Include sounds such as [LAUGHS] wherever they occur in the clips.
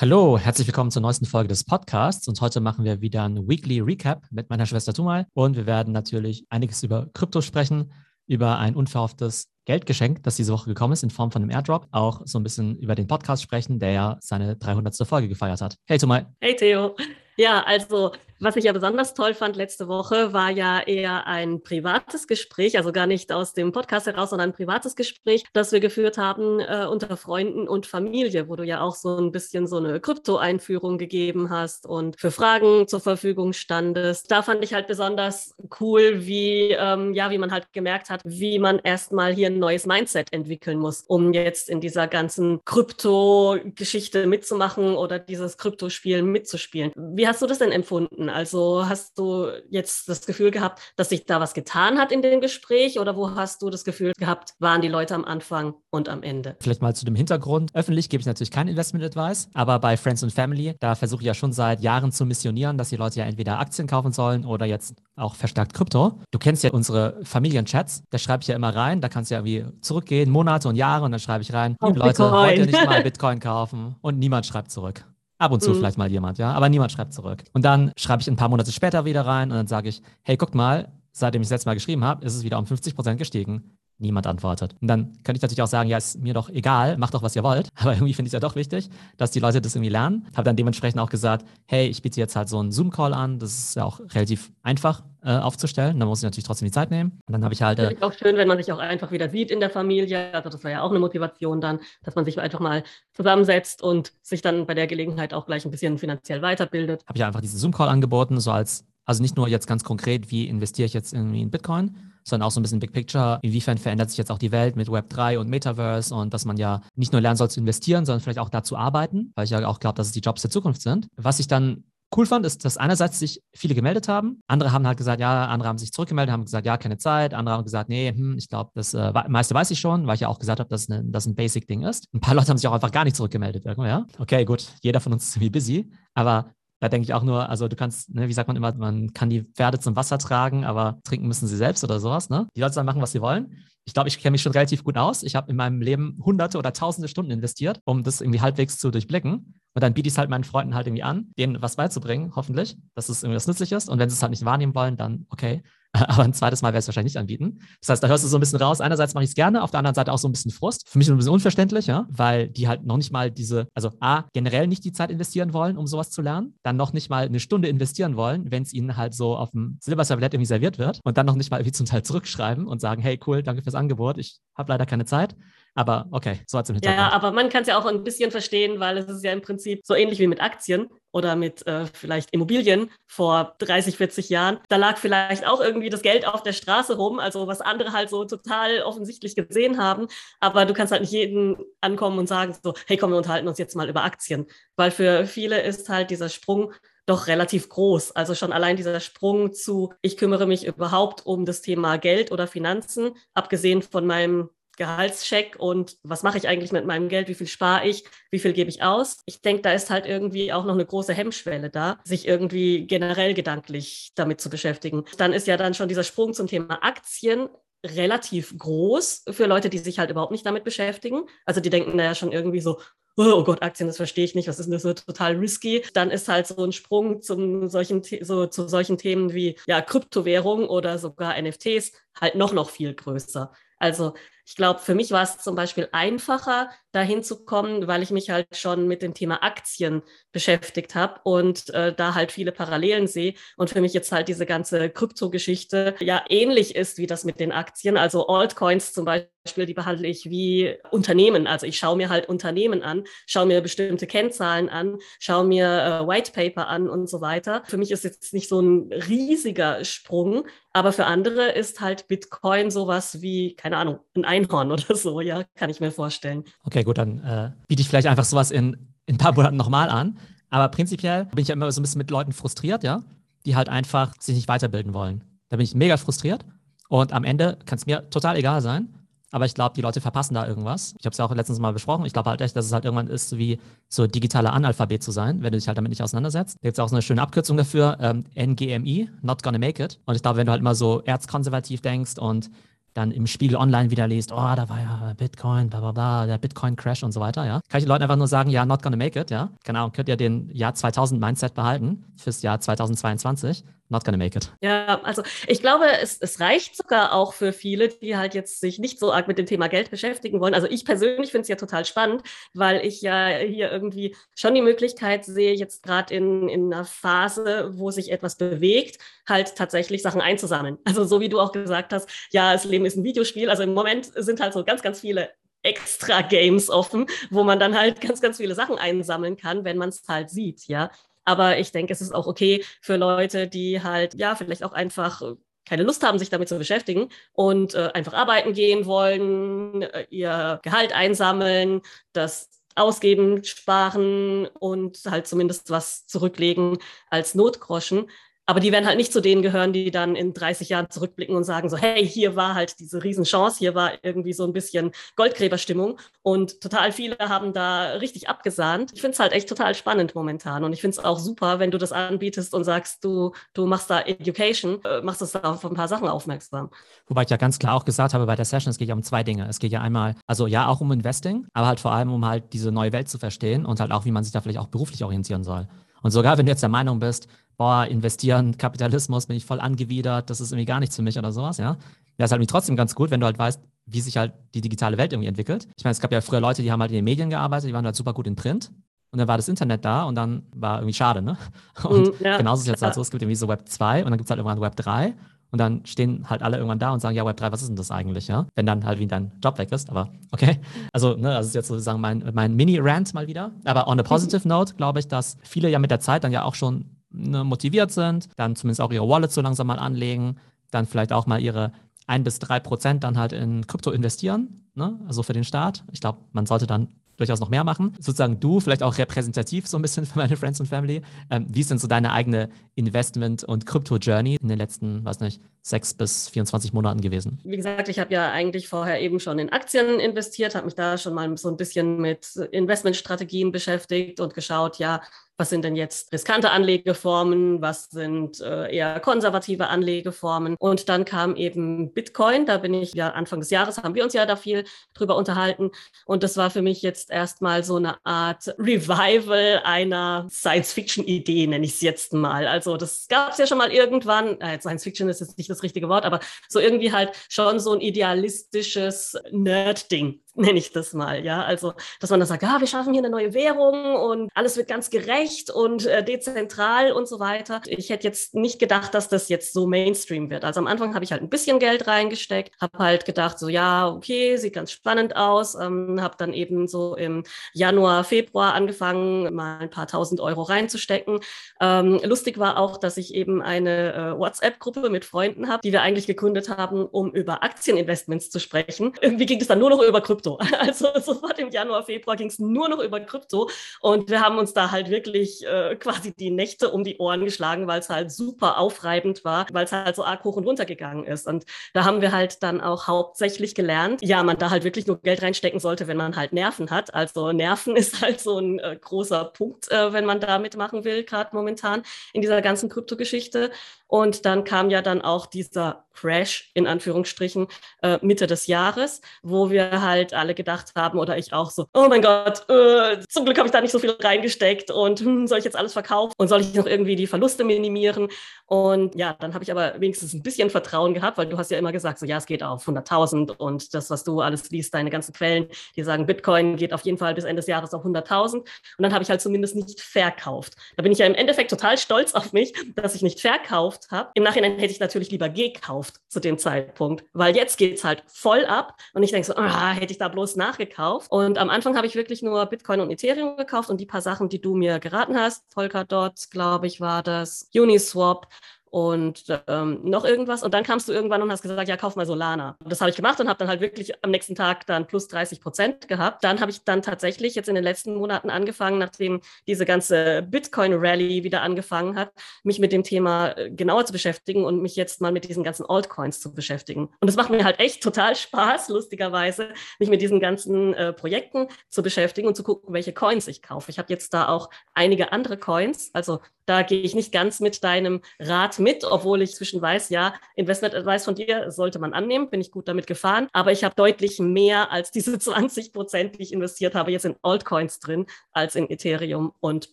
Hallo, herzlich willkommen zur neuesten Folge des Podcasts und heute machen wir wieder ein Weekly Recap mit meiner Schwester Tumal und wir werden natürlich einiges über Krypto sprechen, über ein unverhofftes Geldgeschenk, das diese Woche gekommen ist in Form von einem Airdrop, auch so ein bisschen über den Podcast sprechen, der ja seine 300. Folge gefeiert hat. Hey Tumal. Hey Theo. Ja, also was ich ja besonders toll fand letzte Woche, war ja eher ein privates Gespräch, also gar nicht aus dem Podcast heraus, sondern ein privates Gespräch, das wir geführt haben äh, unter Freunden und Familie, wo du ja auch so ein bisschen so eine Krypto-Einführung gegeben hast und für Fragen zur Verfügung standest. Da fand ich halt besonders cool, wie, ähm, ja, wie man halt gemerkt hat, wie man erstmal hier ein neues Mindset entwickeln muss, um jetzt in dieser ganzen Krypto-Geschichte mitzumachen oder dieses Kryptospiel mitzuspielen. Wie hast du das denn empfunden? Also hast du jetzt das Gefühl gehabt, dass sich da was getan hat in dem Gespräch oder wo hast du das Gefühl gehabt, waren die Leute am Anfang und am Ende? Vielleicht mal zu dem Hintergrund. Öffentlich gebe ich natürlich kein Investment Advice, aber bei Friends and Family, da versuche ich ja schon seit Jahren zu missionieren, dass die Leute ja entweder Aktien kaufen sollen oder jetzt auch verstärkt Krypto. Du kennst ja unsere Familienchats, da schreibe ich ja immer rein, da kannst du ja irgendwie zurückgehen, Monate und Jahre und dann schreibe ich rein, liebe Leute, wollt ihr nicht mal [LAUGHS] Bitcoin kaufen und niemand schreibt zurück. Ab und zu mhm. vielleicht mal jemand, ja, aber niemand schreibt zurück. Und dann schreibe ich ein paar Monate später wieder rein und dann sage ich, hey, guckt mal, seitdem ich das letzte Mal geschrieben habe, ist es wieder um 50 Prozent gestiegen. Niemand antwortet. Und dann könnte ich natürlich auch sagen, ja, ist mir doch egal, macht doch, was ihr wollt. [LAUGHS] Aber irgendwie finde ich es ja doch wichtig, dass die Leute das irgendwie lernen. Habe dann dementsprechend auch gesagt, hey, ich biete jetzt halt so einen Zoom-Call an. Das ist ja auch relativ einfach äh, aufzustellen. Da muss ich natürlich trotzdem die Zeit nehmen. Und dann habe ich halt. Äh, auch schön, wenn man sich auch einfach wieder sieht in der Familie. Also das war ja auch eine Motivation dann, dass man sich einfach mal zusammensetzt und sich dann bei der Gelegenheit auch gleich ein bisschen finanziell weiterbildet. Habe ich einfach diesen Zoom-Call angeboten, so als also nicht nur jetzt ganz konkret, wie investiere ich jetzt irgendwie in Bitcoin, sondern auch so ein bisschen Big Picture. Inwiefern verändert sich jetzt auch die Welt mit Web 3 und Metaverse und dass man ja nicht nur lernen soll zu investieren, sondern vielleicht auch dazu arbeiten, weil ich ja auch glaube, dass es die Jobs der Zukunft sind. Was ich dann cool fand, ist, dass einerseits sich viele gemeldet haben. Andere haben halt gesagt, ja, andere haben sich zurückgemeldet, haben gesagt, ja, keine Zeit. Andere haben gesagt, nee, hm, ich glaube, das äh, meiste weiß ich schon, weil ich ja auch gesagt habe, dass eine, das ein Basic-Ding ist. Ein paar Leute haben sich auch einfach gar nicht zurückgemeldet. Ja? Okay, gut, jeder von uns ist irgendwie busy. Aber da denke ich auch nur, also du kannst, ne, wie sagt man immer, man kann die Pferde zum Wasser tragen, aber trinken müssen sie selbst oder sowas. Ne? Die Leute sollen machen, was sie wollen. Ich glaube, ich kenne mich schon relativ gut aus. Ich habe in meinem Leben hunderte oder tausende Stunden investiert, um das irgendwie halbwegs zu durchblicken. Und dann biete ich es halt meinen Freunden halt irgendwie an, denen was beizubringen, hoffentlich, dass es irgendwas nützlich ist. Und wenn sie es halt nicht wahrnehmen wollen, dann okay. [LAUGHS] Aber ein zweites Mal werde ich es wahrscheinlich nicht anbieten. Das heißt, da hörst du so ein bisschen raus. Einerseits mache ich es gerne, auf der anderen Seite auch so ein bisschen Frust. Für mich ein bisschen unverständlich, ja, weil die halt noch nicht mal diese, also A, generell nicht die Zeit investieren wollen, um sowas zu lernen, dann noch nicht mal eine Stunde investieren wollen, wenn es ihnen halt so auf dem Silberservett irgendwie serviert wird und dann noch nicht mal wie zum Teil zurückschreiben und sagen, hey, cool, danke fürs Angebot, ich habe leider keine Zeit. Aber okay, so hat es im Hintergrund. Ja, aber man kann es ja auch ein bisschen verstehen, weil es ist ja im Prinzip so ähnlich wie mit Aktien oder mit äh, vielleicht Immobilien vor 30, 40 Jahren. Da lag vielleicht auch irgendwie das Geld auf der Straße rum, also was andere halt so total offensichtlich gesehen haben. Aber du kannst halt nicht jeden ankommen und sagen so, hey komm, wir unterhalten uns jetzt mal über Aktien. Weil für viele ist halt dieser Sprung doch relativ groß. Also schon allein dieser Sprung zu, ich kümmere mich überhaupt um das Thema Geld oder Finanzen, abgesehen von meinem Gehaltscheck und was mache ich eigentlich mit meinem Geld, wie viel spare ich, wie viel gebe ich aus. Ich denke, da ist halt irgendwie auch noch eine große Hemmschwelle da, sich irgendwie generell gedanklich damit zu beschäftigen. Dann ist ja dann schon dieser Sprung zum Thema Aktien relativ groß für Leute, die sich halt überhaupt nicht damit beschäftigen. Also die denken da ja schon irgendwie so, oh, oh Gott, Aktien, das verstehe ich nicht, was ist denn das so total risky? Dann ist halt so ein Sprung zum solchen, so, zu solchen Themen wie ja, Kryptowährung oder sogar NFTs halt noch, noch viel größer. Also ich glaube, für mich war es zum Beispiel einfacher, dahin zu kommen, weil ich mich halt schon mit dem Thema Aktien beschäftigt habe und äh, da halt viele Parallelen sehe. Und für mich jetzt halt diese ganze Kryptogeschichte ja ähnlich ist wie das mit den Aktien. Also Altcoins zum Beispiel, die behandle ich wie Unternehmen. Also ich schaue mir halt Unternehmen an, schaue mir bestimmte Kennzahlen an, schaue mir äh, White Paper an und so weiter. Für mich ist jetzt nicht so ein riesiger Sprung, aber für andere ist halt Bitcoin sowas wie, keine Ahnung, ein Einhorn oder so, ja, kann ich mir vorstellen. Okay, gut, dann äh, biete ich vielleicht einfach sowas in, in ein paar Monaten nochmal an. Aber prinzipiell bin ich ja immer so ein bisschen mit Leuten frustriert, ja, die halt einfach sich nicht weiterbilden wollen. Da bin ich mega frustriert und am Ende kann es mir total egal sein. Aber ich glaube, die Leute verpassen da irgendwas. Ich habe es ja auch letztens mal besprochen. Ich glaube halt echt, dass es halt irgendwann ist, wie so digitaler Analphabet zu sein, wenn du dich halt damit nicht auseinandersetzt. Da gibt es auch so eine schöne Abkürzung dafür, ähm, NGMI, not gonna make it. Und ich glaube, wenn du halt immer so erzkonservativ denkst und dann im Spiegel Online wieder liest, oh, da war ja Bitcoin, bla bla bla, der Bitcoin-Crash und so weiter, ja, kann ich den Leuten einfach nur sagen, ja, not gonna make it, ja. Genau, könnt ihr den Jahr 2000 Mindset behalten fürs Jahr 2022 not gonna make it. Ja, also ich glaube, es, es reicht sogar auch für viele, die halt jetzt sich nicht so arg mit dem Thema Geld beschäftigen wollen. Also ich persönlich finde es ja total spannend, weil ich ja hier irgendwie schon die Möglichkeit sehe, jetzt gerade in, in einer Phase, wo sich etwas bewegt, halt tatsächlich Sachen einzusammeln. Also so wie du auch gesagt hast, ja, das Leben ist ein Videospiel. Also im Moment sind halt so ganz, ganz viele extra Games offen, wo man dann halt ganz, ganz viele Sachen einsammeln kann, wenn man es halt sieht, ja. Aber ich denke, es ist auch okay für Leute, die halt, ja, vielleicht auch einfach keine Lust haben, sich damit zu beschäftigen und äh, einfach arbeiten gehen wollen, äh, ihr Gehalt einsammeln, das ausgeben, sparen und halt zumindest was zurücklegen als Notgroschen. Aber die werden halt nicht zu denen gehören, die dann in 30 Jahren zurückblicken und sagen so, hey, hier war halt diese Riesenchance, hier war irgendwie so ein bisschen Goldgräberstimmung und total viele haben da richtig abgesahnt. Ich finde es halt echt total spannend momentan und ich finde es auch super, wenn du das anbietest und sagst, du, du machst da Education, äh, machst das da auf ein paar Sachen aufmerksam. Wobei ich ja ganz klar auch gesagt habe bei der Session, es geht ja um zwei Dinge. Es geht ja einmal, also ja auch um Investing, aber halt vor allem um halt diese neue Welt zu verstehen und halt auch, wie man sich da vielleicht auch beruflich orientieren soll. Und sogar wenn du jetzt der Meinung bist, boah, investieren, Kapitalismus, bin ich voll angewidert, das ist irgendwie gar nichts für mich oder sowas, ja. Ja, ist halt trotzdem ganz gut, wenn du halt weißt, wie sich halt die digitale Welt irgendwie entwickelt. Ich meine, es gab ja früher Leute, die haben halt in den Medien gearbeitet, die waren halt super gut in Print. Und dann war das Internet da und dann war irgendwie schade, ne? [LAUGHS] Und mm, ja, genauso ist es jetzt halt [LAUGHS] so, es gibt irgendwie so Web 2 und dann gibt es halt irgendwann Web 3 und dann stehen halt alle irgendwann da und sagen, ja, Web 3, was ist denn das eigentlich, ja? Wenn dann halt wie dein Job weg ist, aber okay. Also, ne, das ist jetzt sozusagen mein, mein Mini-Rant mal wieder. Aber on a positive note glaube ich, dass viele ja mit der Zeit dann ja auch schon ne, motiviert sind, dann zumindest auch ihre Wallet so langsam mal anlegen, dann vielleicht auch mal ihre ein bis drei Prozent dann halt in Krypto investieren, ne? also für den Staat. Ich glaube, man sollte dann durchaus noch mehr machen. Sozusagen du, vielleicht auch repräsentativ so ein bisschen [LAUGHS] für meine Friends und Family. Ähm, wie ist denn so deine eigene Investment- und Krypto-Journey in den letzten, weiß nicht, sechs bis 24 Monaten gewesen? Wie gesagt, ich habe ja eigentlich vorher eben schon in Aktien investiert, habe mich da schon mal so ein bisschen mit Investmentstrategien beschäftigt und geschaut, ja, was sind denn jetzt riskante Anlegeformen, was sind äh, eher konservative Anlegeformen. Und dann kam eben Bitcoin, da bin ich ja Anfang des Jahres, haben wir uns ja da viel drüber unterhalten. Und das war für mich jetzt erstmal so eine Art Revival einer Science-Fiction-Idee, nenne ich es jetzt mal. Also das gab es ja schon mal irgendwann, äh, Science-Fiction ist jetzt nicht das richtige Wort, aber so irgendwie halt schon so ein idealistisches Nerd-Ding [LAUGHS] nenne ich das mal, ja. Also, dass man dann sagt, ja, wir schaffen hier eine neue Währung und alles wird ganz gerecht und äh, dezentral und so weiter. Ich hätte jetzt nicht gedacht, dass das jetzt so Mainstream wird. Also am Anfang habe ich halt ein bisschen Geld reingesteckt, habe halt gedacht, so ja, okay, sieht ganz spannend aus, ähm, habe dann eben so im Januar, Februar angefangen, mal ein paar tausend Euro reinzustecken. Ähm, lustig war auch, dass ich eben eine äh, WhatsApp-Gruppe mit Freunden habe, die wir eigentlich gegründet haben, um über Aktieninvestments zu sprechen. Irgendwie ging es dann nur noch über Krypto. Krypto. [LAUGHS] Also sofort im Januar, Februar ging es nur noch über Krypto und wir haben uns da halt wirklich äh, quasi die Nächte um die Ohren geschlagen, weil es halt super aufreibend war, weil es halt so arg hoch und runter gegangen ist. Und da haben wir halt dann auch hauptsächlich gelernt, ja, man da halt wirklich nur Geld reinstecken sollte, wenn man halt Nerven hat. Also Nerven [LAUGHS] ist halt so ein äh, großer Punkt, äh, wenn man da mitmachen will, gerade momentan in dieser ganzen Kryptogeschichte. Und dann kam ja dann auch dieser Crash in Anführungsstrichen äh, Mitte des Jahres, wo wir halt alle gedacht haben oder ich auch so, oh mein Gott, äh, zum Glück habe ich da nicht so viel reingesteckt und hm, soll ich jetzt alles verkaufen und soll ich noch irgendwie die Verluste minimieren? Und ja, dann habe ich aber wenigstens ein bisschen Vertrauen gehabt, weil du hast ja immer gesagt, so ja, es geht auf 100.000 und das, was du alles liest, deine ganzen Quellen, die sagen, Bitcoin geht auf jeden Fall bis Ende des Jahres auf 100.000 und dann habe ich halt zumindest nicht verkauft. Da bin ich ja im Endeffekt total stolz auf mich, dass ich nicht verkauft habe. Im Nachhinein hätte ich natürlich lieber gekauft zu dem Zeitpunkt, weil jetzt geht es halt voll ab und ich denke so, ah, hätte ich da bloß nachgekauft. Und am Anfang habe ich wirklich nur Bitcoin und Ethereum gekauft und die paar Sachen, die du mir geraten hast, Polkadot, glaube ich, war das, Uniswap, und ähm, noch irgendwas. Und dann kamst du irgendwann und hast gesagt, ja, kauf mal Solana. Das habe ich gemacht und habe dann halt wirklich am nächsten Tag dann plus 30 Prozent gehabt. Dann habe ich dann tatsächlich jetzt in den letzten Monaten angefangen, nachdem diese ganze Bitcoin-Rally wieder angefangen hat, mich mit dem Thema äh, genauer zu beschäftigen und mich jetzt mal mit diesen ganzen Altcoins zu beschäftigen. Und das macht mir halt echt total Spaß, lustigerweise, mich mit diesen ganzen äh, Projekten zu beschäftigen und zu gucken, welche Coins ich kaufe. Ich habe jetzt da auch einige andere Coins, also Da gehe ich nicht ganz mit deinem Rat mit, obwohl ich zwischen weiß, ja, Investment Advice von dir sollte man annehmen, bin ich gut damit gefahren. Aber ich habe deutlich mehr als diese [LAUGHS] 20 Prozent, die ich investiert habe, jetzt in Altcoins drin, als in Ethereum und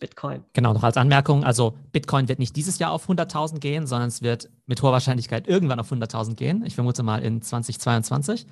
Bitcoin. Genau, noch als Anmerkung, also Bitcoin wird nicht dieses Jahr auf 100.000 gehen, sondern es wird mit hoher Wahrscheinlichkeit irgendwann auf 100.000 gehen. Ich vermute mal in 2022.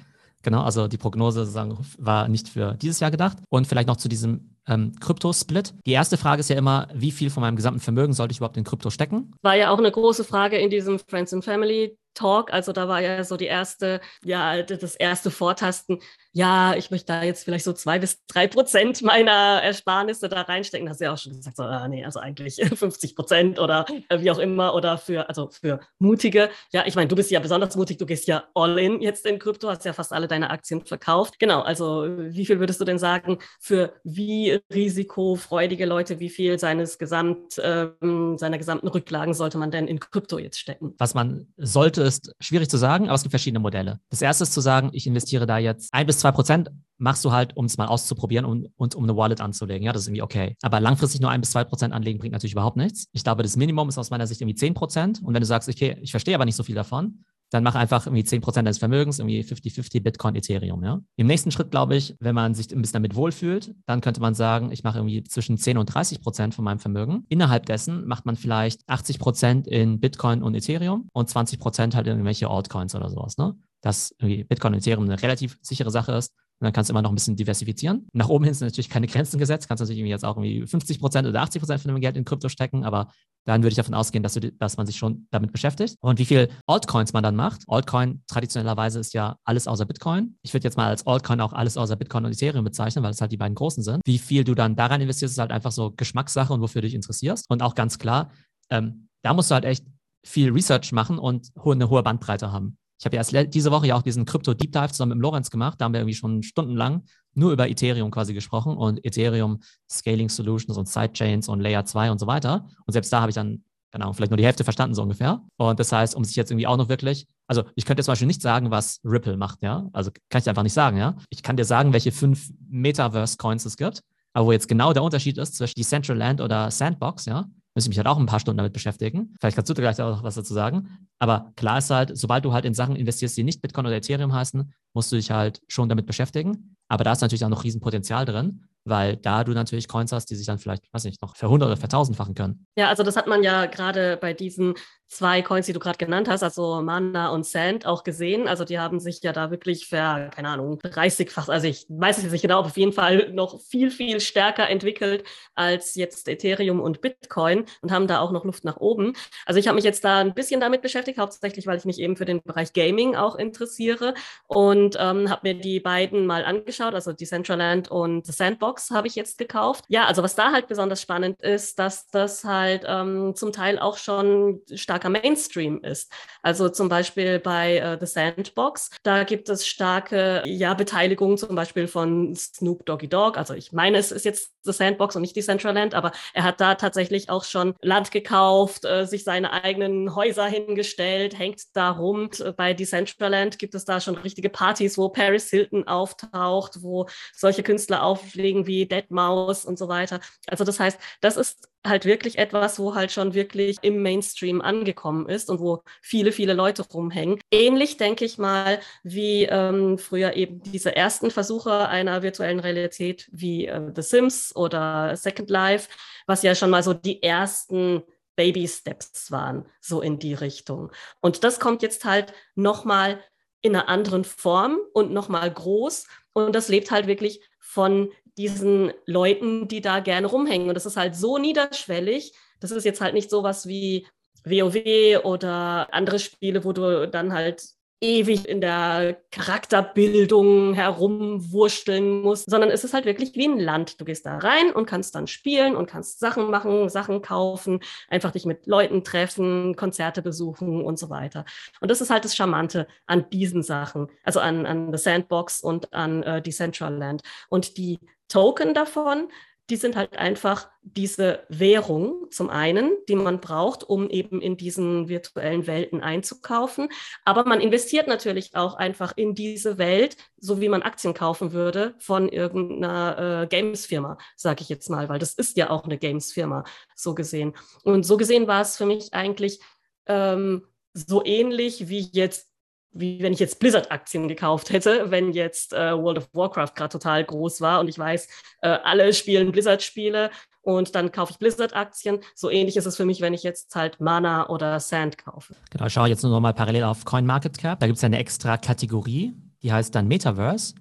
Genau, also die Prognose war nicht für dieses Jahr gedacht. Und vielleicht noch zu diesem ähm, Krypto-Split. Die erste Frage ist ja immer, wie viel von meinem gesamten Vermögen sollte ich überhaupt in Krypto stecken? War ja auch eine große Frage in diesem Friends and Family Talk. Also da war ja so die erste, ja, das erste Vortasten ja, ich möchte da jetzt vielleicht so zwei bis drei Prozent meiner Ersparnisse da reinstecken. Hast du ja auch schon gesagt, so, ah, nee, also eigentlich [LAUGHS] 50 Prozent oder äh, wie auch immer oder für, also für Mutige. Ja, ich meine, du bist ja besonders mutig, du gehst ja all in jetzt in Krypto, hast ja fast alle deine Aktien verkauft. Genau, also wie viel würdest du denn sagen, für wie risikofreudige Leute, wie viel seines Gesamt, ähm, seiner gesamten Rücklagen sollte man denn in Krypto jetzt stecken? Was man sollte, ist schwierig zu sagen, aber es gibt verschiedene Modelle. Das erste ist zu sagen, ich investiere da jetzt ein bis zwei Prozent machst du halt, um es mal auszuprobieren und, und um eine Wallet anzulegen. Ja, das ist irgendwie okay. Aber langfristig nur ein bis zwei Prozent anlegen bringt natürlich überhaupt nichts. Ich glaube, das Minimum ist aus meiner Sicht irgendwie zehn Prozent. Und wenn du sagst, okay, ich verstehe aber nicht so viel davon, dann mach einfach irgendwie 10% deines Vermögens, irgendwie 50-50 Bitcoin, Ethereum. Ja? Im nächsten Schritt, glaube ich, wenn man sich ein bisschen damit wohlfühlt, dann könnte man sagen, ich mache irgendwie zwischen 10 und 30% von meinem Vermögen. Innerhalb dessen macht man vielleicht 80% in Bitcoin und Ethereum und 20% halt in irgendwelche Altcoins oder sowas. Ne? Dass Bitcoin und Ethereum eine relativ sichere Sache ist und dann kannst du immer noch ein bisschen diversifizieren. Nach oben hin sind natürlich keine Grenzen gesetzt. Kannst natürlich jetzt auch irgendwie 50 Prozent oder 80 Prozent von dem Geld in Krypto stecken, aber dann würde ich davon ausgehen, dass, du, dass man sich schon damit beschäftigt. Und wie viel Altcoins man dann macht. Altcoin traditionellerweise ist ja alles außer Bitcoin. Ich würde jetzt mal als Altcoin auch alles außer Bitcoin und Ethereum bezeichnen, weil es halt die beiden großen sind. Wie viel du dann daran investierst, ist halt einfach so Geschmackssache und wofür du dich interessierst. Und auch ganz klar, ähm, da musst du halt echt viel Research machen und eine hohe Bandbreite haben. Ich habe ja erst diese Woche ja auch diesen Krypto Deep Dive zusammen mit Lorenz gemacht. Da haben wir irgendwie schon stundenlang nur über Ethereum quasi gesprochen und Ethereum Scaling Solutions und Sidechains und Layer 2 und so weiter. Und selbst da habe ich dann, keine Ahnung, vielleicht nur die Hälfte verstanden, so ungefähr. Und das heißt, um sich jetzt irgendwie auch noch wirklich, also ich könnte zum Beispiel nicht sagen, was Ripple macht, ja. Also kann ich einfach nicht sagen, ja. Ich kann dir sagen, welche fünf Metaverse-Coins es gibt. Aber wo jetzt genau der Unterschied ist zwischen Decentraland oder Sandbox, ja, müsste ich mich halt auch ein paar Stunden damit beschäftigen. Vielleicht kannst du gleich auch was dazu sagen. Aber klar ist halt, sobald du halt in Sachen investierst, die nicht Bitcoin oder Ethereum heißen, musst du dich halt schon damit beschäftigen. Aber da ist natürlich auch noch Riesenpotenzial drin weil da du natürlich Coins hast, die sich dann vielleicht, weiß nicht, noch verhundert oder vertausendfachen können. Ja, also das hat man ja gerade bei diesen zwei Coins, die du gerade genannt hast, also Mana und Sand, auch gesehen. Also die haben sich ja da wirklich ver, keine Ahnung, 30-fach, also ich weiß es nicht genau, aber auf jeden Fall noch viel, viel stärker entwickelt als jetzt Ethereum und Bitcoin und haben da auch noch Luft nach oben. Also ich habe mich jetzt da ein bisschen damit beschäftigt, hauptsächlich, weil ich mich eben für den Bereich Gaming auch interessiere und ähm, habe mir die beiden mal angeschaut, also Decentraland und The Sandbox habe ich jetzt gekauft. Ja, also was da halt besonders spannend ist, dass das halt ähm, zum Teil auch schon stark starker Mainstream ist. Also zum Beispiel bei äh, The Sandbox, da gibt es starke ja, Beteiligung zum Beispiel von Snoop Doggy Dogg. Also ich meine, es ist jetzt The Sandbox und nicht Decentraland, aber er hat da tatsächlich auch schon Land gekauft, äh, sich seine eigenen Häuser hingestellt, hängt da rum. Bei Decentraland gibt es da schon richtige Partys, wo Paris Hilton auftaucht, wo solche Künstler auflegen wie Dead Mouse und so weiter. Also das heißt, das ist halt wirklich etwas, wo halt schon wirklich im Mainstream angekommen ist und wo viele, viele Leute rumhängen. Ähnlich denke ich mal, wie ähm, früher eben diese ersten Versuche einer virtuellen Realität wie äh, The Sims oder Second Life, was ja schon mal so die ersten Baby Steps waren, so in die Richtung. Und das kommt jetzt halt nochmal in einer anderen Form und nochmal groß. Und das lebt halt wirklich von diesen Leuten, die da gerne rumhängen. Und das ist halt so niederschwellig. Das ist jetzt halt nicht sowas wie WoW oder andere Spiele, wo du dann halt ewig in der Charakterbildung herumwursteln musst, sondern es ist halt wirklich wie ein Land. Du gehst da rein und kannst dann spielen und kannst Sachen machen, Sachen kaufen, einfach dich mit Leuten treffen, Konzerte besuchen und so weiter. Und das ist halt das Charmante an diesen Sachen, also an, an The Sandbox und an äh, Decentraland. Und die Token davon, die sind halt einfach diese Währung zum einen, die man braucht, um eben in diesen virtuellen Welten einzukaufen. Aber man investiert natürlich auch einfach in diese Welt, so wie man Aktien kaufen würde von irgendeiner äh, Games-Firma, sage ich jetzt mal, weil das ist ja auch eine Games-Firma, so gesehen. Und so gesehen war es für mich eigentlich ähm, so ähnlich wie jetzt wie wenn ich jetzt Blizzard-Aktien gekauft hätte, wenn jetzt äh, World of Warcraft gerade total groß war und ich weiß, äh, alle spielen Blizzard-Spiele und dann kaufe ich Blizzard-Aktien. So ähnlich ist es für mich, wenn ich jetzt halt Mana oder Sand kaufe. Genau, ich schaue jetzt nur noch mal parallel auf CoinMarketCap. Da gibt es eine extra Kategorie, die heißt dann Metaverse.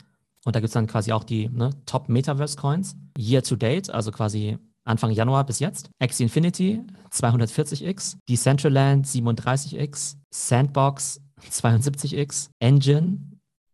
Und da gibt es dann quasi auch die ne, Top Metaverse Coins. Year to date, also quasi Anfang Januar bis jetzt. Axie Infinity 240x, Decentraland 37x, Sandbox 72x, Engine,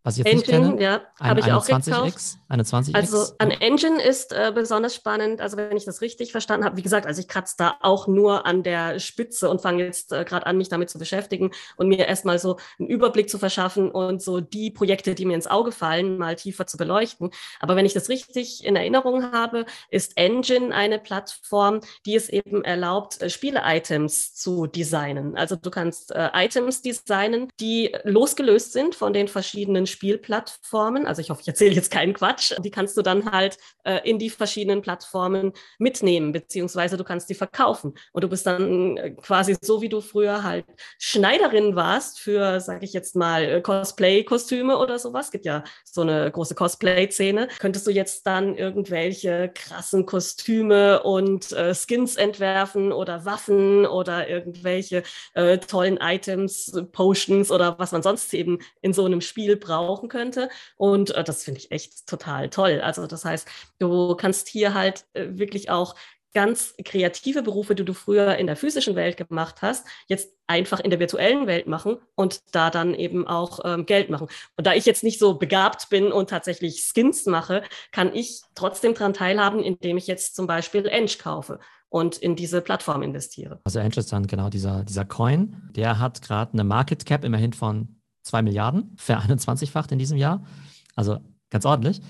was ich jetzt Engine, nicht kenne. ja, habe ich auch gekauft. Eine 20X. Also an Engine ist äh, besonders spannend, also wenn ich das richtig verstanden habe, wie gesagt, also ich kratze da auch nur an der Spitze und fange jetzt äh, gerade an, mich damit zu beschäftigen und mir erstmal so einen Überblick zu verschaffen und so die Projekte, die mir ins Auge fallen, mal tiefer zu beleuchten. Aber wenn ich das richtig in Erinnerung habe, ist Engine eine Plattform, die es eben erlaubt, äh, Spiele-Items zu designen. Also du kannst äh, Items designen, die losgelöst sind von den verschiedenen Spielplattformen. Also ich hoffe, ich erzähle jetzt keinen Quatsch. Die kannst du dann halt äh, in die verschiedenen Plattformen mitnehmen, beziehungsweise du kannst die verkaufen. Und du bist dann äh, quasi so, wie du früher halt Schneiderin warst für, sage ich jetzt mal, äh, Cosplay-Kostüme oder sowas. Es gibt ja so eine große Cosplay-Szene. Könntest du jetzt dann irgendwelche krassen Kostüme und äh, Skins entwerfen oder Waffen oder irgendwelche äh, tollen Items, Potions oder was man sonst eben in so einem Spiel braucht brauchen könnte. Und äh, das finde ich echt total toll. Also das heißt, du kannst hier halt äh, wirklich auch ganz kreative Berufe, die du früher in der physischen Welt gemacht hast, jetzt einfach in der virtuellen Welt machen und da dann eben auch ähm, Geld machen. Und da ich jetzt nicht so begabt bin und tatsächlich Skins mache, kann ich trotzdem daran teilhaben, indem ich jetzt zum Beispiel Eng kaufe und in diese Plattform investiere. Also Eng ist dann genau dieser, dieser Coin, der hat gerade eine Market Cap immerhin von 2 Milliarden, ver-21-facht in diesem Jahr. Also ganz ordentlich.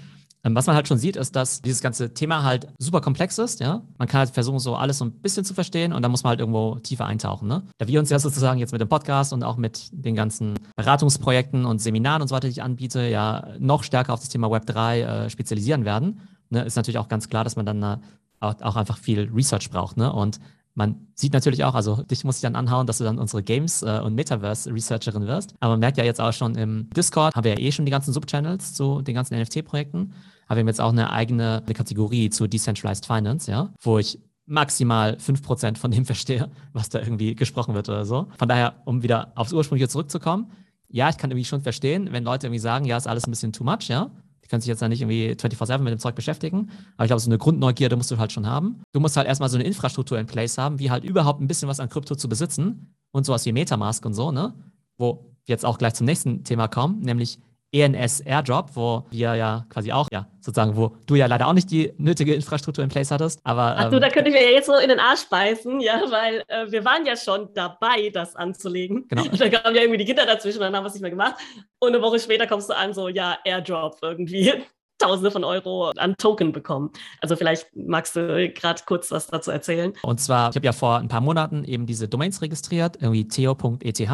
Ähm, was man halt schon sieht, ist, dass dieses ganze Thema halt super komplex ist, ja. Man kann halt versuchen, so alles so ein bisschen zu verstehen und dann muss man halt irgendwo tiefer eintauchen, ne? Da wir uns ja sozusagen jetzt mit dem Podcast und auch mit den ganzen Beratungsprojekten und Seminaren und so weiter, die ich anbiete, ja noch stärker auf das Thema Web 3 äh, spezialisieren werden, ne, ist natürlich auch ganz klar, dass man dann äh, auch einfach viel Research braucht, ne? Und man sieht natürlich auch, also dich muss ich dann anhauen, dass du dann unsere Games- äh, und Metaverse-Researcherin wirst. Aber man merkt ja jetzt auch schon im Discord, haben wir ja eh schon die ganzen Subchannels zu den ganzen NFT-Projekten. Aber wir jetzt auch eine eigene Kategorie zu Decentralized Finance, ja, wo ich maximal 5% von dem [LAUGHS] verstehe, was da irgendwie gesprochen wird oder so. Von daher, um wieder aufs Ursprüngliche zurückzukommen, ja, ich kann irgendwie schon verstehen, wenn Leute irgendwie sagen, ja, ist alles ein bisschen too much, ja können sich jetzt dann nicht irgendwie 24-7 mit dem Zeug beschäftigen. Aber ich glaube, so eine Grundneugierde musst du halt schon haben. Du musst halt erstmal so eine Infrastruktur in place haben, wie halt überhaupt ein bisschen was an Krypto zu besitzen und sowas wie Metamask und so, ne? Wo wir jetzt auch gleich zum nächsten Thema kommen, nämlich ENS Airdrop, wo wir ja quasi auch, ja, sozusagen, wo du ja leider auch nicht die nötige Infrastruktur in place hattest. Aber, Ach du, ähm, da könnte ich mir ja jetzt so in den Arsch beißen, ja, weil äh, wir waren ja schon dabei, das anzulegen. Genau. [LAUGHS] Und dann kamen ja irgendwie die Kinder dazwischen und dann haben wir es nicht mehr gemacht. Und eine Woche später kommst du an, so, ja, Airdrop irgendwie. [LAUGHS] Tausende von Euro an Token bekommen. Also vielleicht magst du gerade kurz was dazu erzählen. Und zwar, ich habe ja vor ein paar Monaten eben diese Domains registriert, irgendwie theo.eth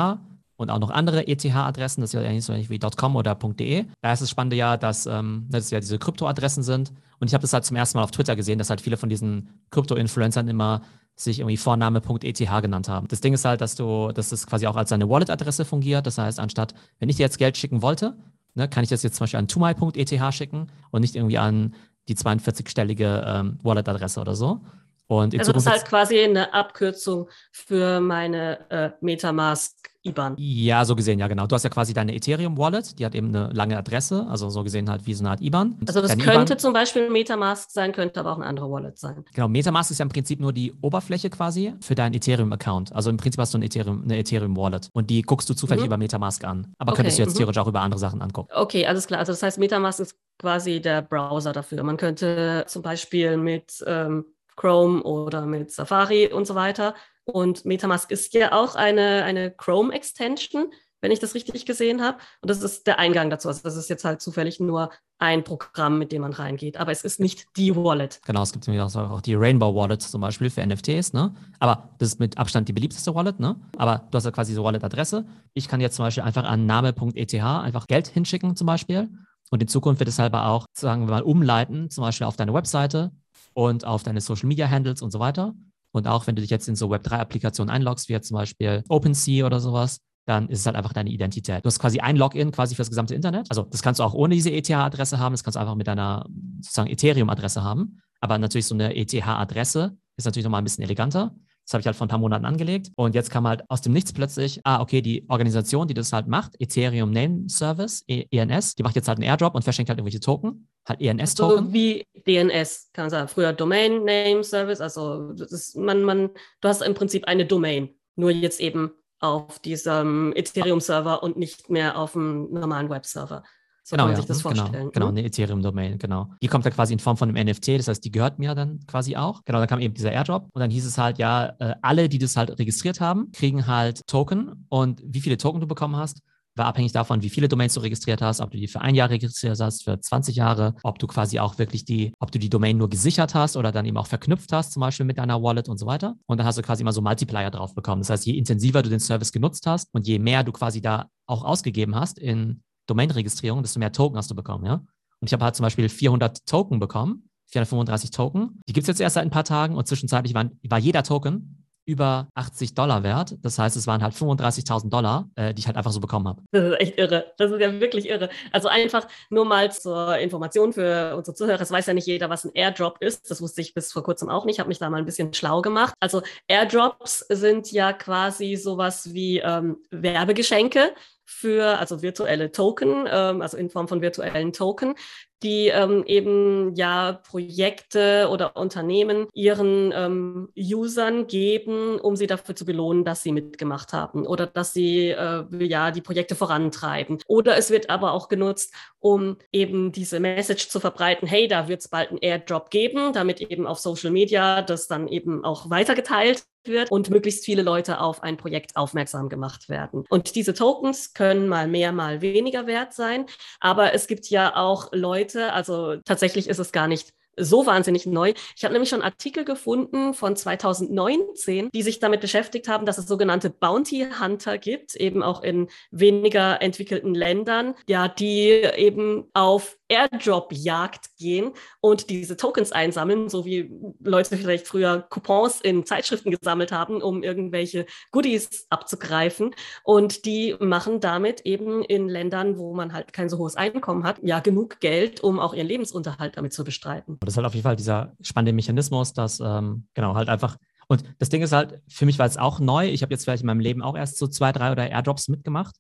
und auch noch andere ETH-Adressen, das ist ja ähnlich so wie .com oder .de. Da ist das Spannende ja, dass ähm, das ja diese Krypto-Adressen sind. Und ich habe das halt zum ersten Mal auf Twitter gesehen, dass halt viele von diesen Krypto-Influencern immer sich irgendwie Vorname.eth genannt haben. Das Ding ist halt, dass du, dass das quasi auch als eine Wallet-Adresse fungiert. Das heißt, anstatt, wenn ich dir jetzt Geld schicken wollte, ne, kann ich das jetzt zum Beispiel an tumai.eth schicken und nicht irgendwie an die 42-stellige ähm, Wallet-Adresse oder so. Und also das ist halt quasi eine Abkürzung für meine äh, Metamask IBAN. Ja, so gesehen, ja, genau. Du hast ja quasi deine Ethereum-Wallet, die hat eben eine lange Adresse, also so gesehen halt wie so eine Art IBAN. Also das könnte IBAN. zum Beispiel Metamask sein, könnte aber auch eine andere Wallet sein. Genau, Metamask ist ja im Prinzip nur die Oberfläche quasi für deinen Ethereum-Account. Also im Prinzip hast du ein Ethereum, eine Ethereum-Wallet und die guckst du zufällig mhm. über Metamask an. Aber okay, könntest du jetzt mhm. theoretisch auch über andere Sachen angucken. Okay, alles klar. Also das heißt, Metamask ist quasi der Browser dafür. Man könnte zum Beispiel mit ähm, Chrome oder mit Safari und so weiter und MetaMask ist ja auch eine, eine Chrome-Extension, wenn ich das richtig gesehen habe. Und das ist der Eingang dazu. Also das ist jetzt halt zufällig nur ein Programm, mit dem man reingeht. Aber es ist nicht die Wallet. Genau, es gibt auch die Rainbow Wallet zum Beispiel für NFTs, ne? Aber das ist mit Abstand die beliebteste Wallet, ne? Aber du hast ja quasi so Wallet-Adresse. Ich kann jetzt zum Beispiel einfach an name.eth einfach Geld hinschicken zum Beispiel. Und in Zukunft wird es halt auch, sagen wir mal, umleiten, zum Beispiel auf deine Webseite und auf deine Social Media Handles und so weiter. Und auch wenn du dich jetzt in so Web3-Applikationen einloggst, wie jetzt zum Beispiel OpenSea oder sowas, dann ist es halt einfach deine Identität. Du hast quasi ein Login quasi für das gesamte Internet. Also das kannst du auch ohne diese ETH-Adresse haben, das kannst du einfach mit deiner sozusagen Ethereum-Adresse haben. Aber natürlich so eine ETH-Adresse ist natürlich nochmal ein bisschen eleganter. Das habe ich halt vor ein paar Monaten angelegt. Und jetzt kam halt aus dem Nichts plötzlich, ah, okay, die Organisation, die das halt macht, Ethereum Name Service, ENS, die macht jetzt halt einen Airdrop und verschenkt halt irgendwelche Token, halt ENS-Token. So wie DNS, kann man sagen. Früher Domain Name Service, also ist, man, man, du hast im Prinzip eine Domain, nur jetzt eben auf diesem Ethereum-Server und nicht mehr auf dem normalen Web-Server. So genau, kann man ja. sich das genau, vorstellen. Genau, ne? eine Ethereum-Domain, genau. Die kommt ja quasi in Form von einem NFT, das heißt, die gehört mir dann quasi auch. Genau, dann kam eben dieser Airdrop und dann hieß es halt, ja, äh, alle, die das halt registriert haben, kriegen halt Token und wie viele Token du bekommen hast, war abhängig davon, wie viele Domains du registriert hast, ob du die für ein Jahr registriert hast, für 20 Jahre, ob du quasi auch wirklich die, ob du die Domain nur gesichert hast oder dann eben auch verknüpft hast, zum Beispiel mit deiner Wallet und so weiter. Und dann hast du quasi immer so Multiplier drauf bekommen. Das heißt, je intensiver du den Service genutzt hast und je mehr du quasi da auch ausgegeben hast in Domain-Registrierung, desto mehr Token hast du bekommen, ja. Und ich habe halt zum Beispiel 400 Token bekommen, 435 Token. Die gibt es jetzt erst seit ein paar Tagen und zwischenzeitlich war, war jeder Token über 80 Dollar wert. Das heißt, es waren halt 35.000 Dollar, äh, die ich halt einfach so bekommen habe. Das ist echt irre. Das ist ja wirklich irre. Also einfach nur mal zur Information für unsere Zuhörer. Es weiß ja nicht jeder, was ein Airdrop ist. Das wusste ich bis vor kurzem auch nicht. Ich habe mich da mal ein bisschen schlau gemacht. Also Airdrops sind ja quasi sowas wie ähm, Werbegeschenke für, also virtuelle Token, ähm, also in Form von virtuellen Token, die ähm, eben ja Projekte oder Unternehmen ihren ähm, Usern geben, um sie dafür zu belohnen, dass sie mitgemacht haben oder dass sie äh, ja die Projekte vorantreiben. Oder es wird aber auch genutzt, um eben diese Message zu verbreiten, hey, da wird es bald einen Airdrop geben, damit eben auf Social Media das dann eben auch weitergeteilt wird und möglichst viele Leute auf ein Projekt aufmerksam gemacht werden. Und diese Tokens können mal mehr, mal weniger wert sein, aber es gibt ja auch Leute, also tatsächlich ist es gar nicht so wahnsinnig neu. Ich habe nämlich schon Artikel gefunden von 2019, die sich damit beschäftigt haben, dass es sogenannte Bounty Hunter gibt, eben auch in weniger entwickelten Ländern, ja, die eben auf Airdrop-Jagd gehen und diese Tokens einsammeln, so wie Leute vielleicht früher Coupons in Zeitschriften gesammelt haben, um irgendwelche Goodies abzugreifen. Und die machen damit eben in Ländern, wo man halt kein so hohes Einkommen hat, ja genug Geld, um auch ihren Lebensunterhalt damit zu bestreiten. Das ist halt auf jeden Fall dieser spannende Mechanismus, dass ähm, genau halt einfach und das Ding ist halt, für mich war es auch neu. Ich habe jetzt vielleicht in meinem Leben auch erst so zwei, drei oder Airdrops mitgemacht.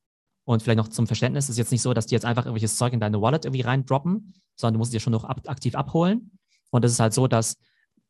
Und vielleicht noch zum Verständnis, ist jetzt nicht so, dass die jetzt einfach irgendwelches Zeug in deine Wallet irgendwie reindroppen, sondern du musst es dir schon noch ab, aktiv abholen. Und es ist halt so, dass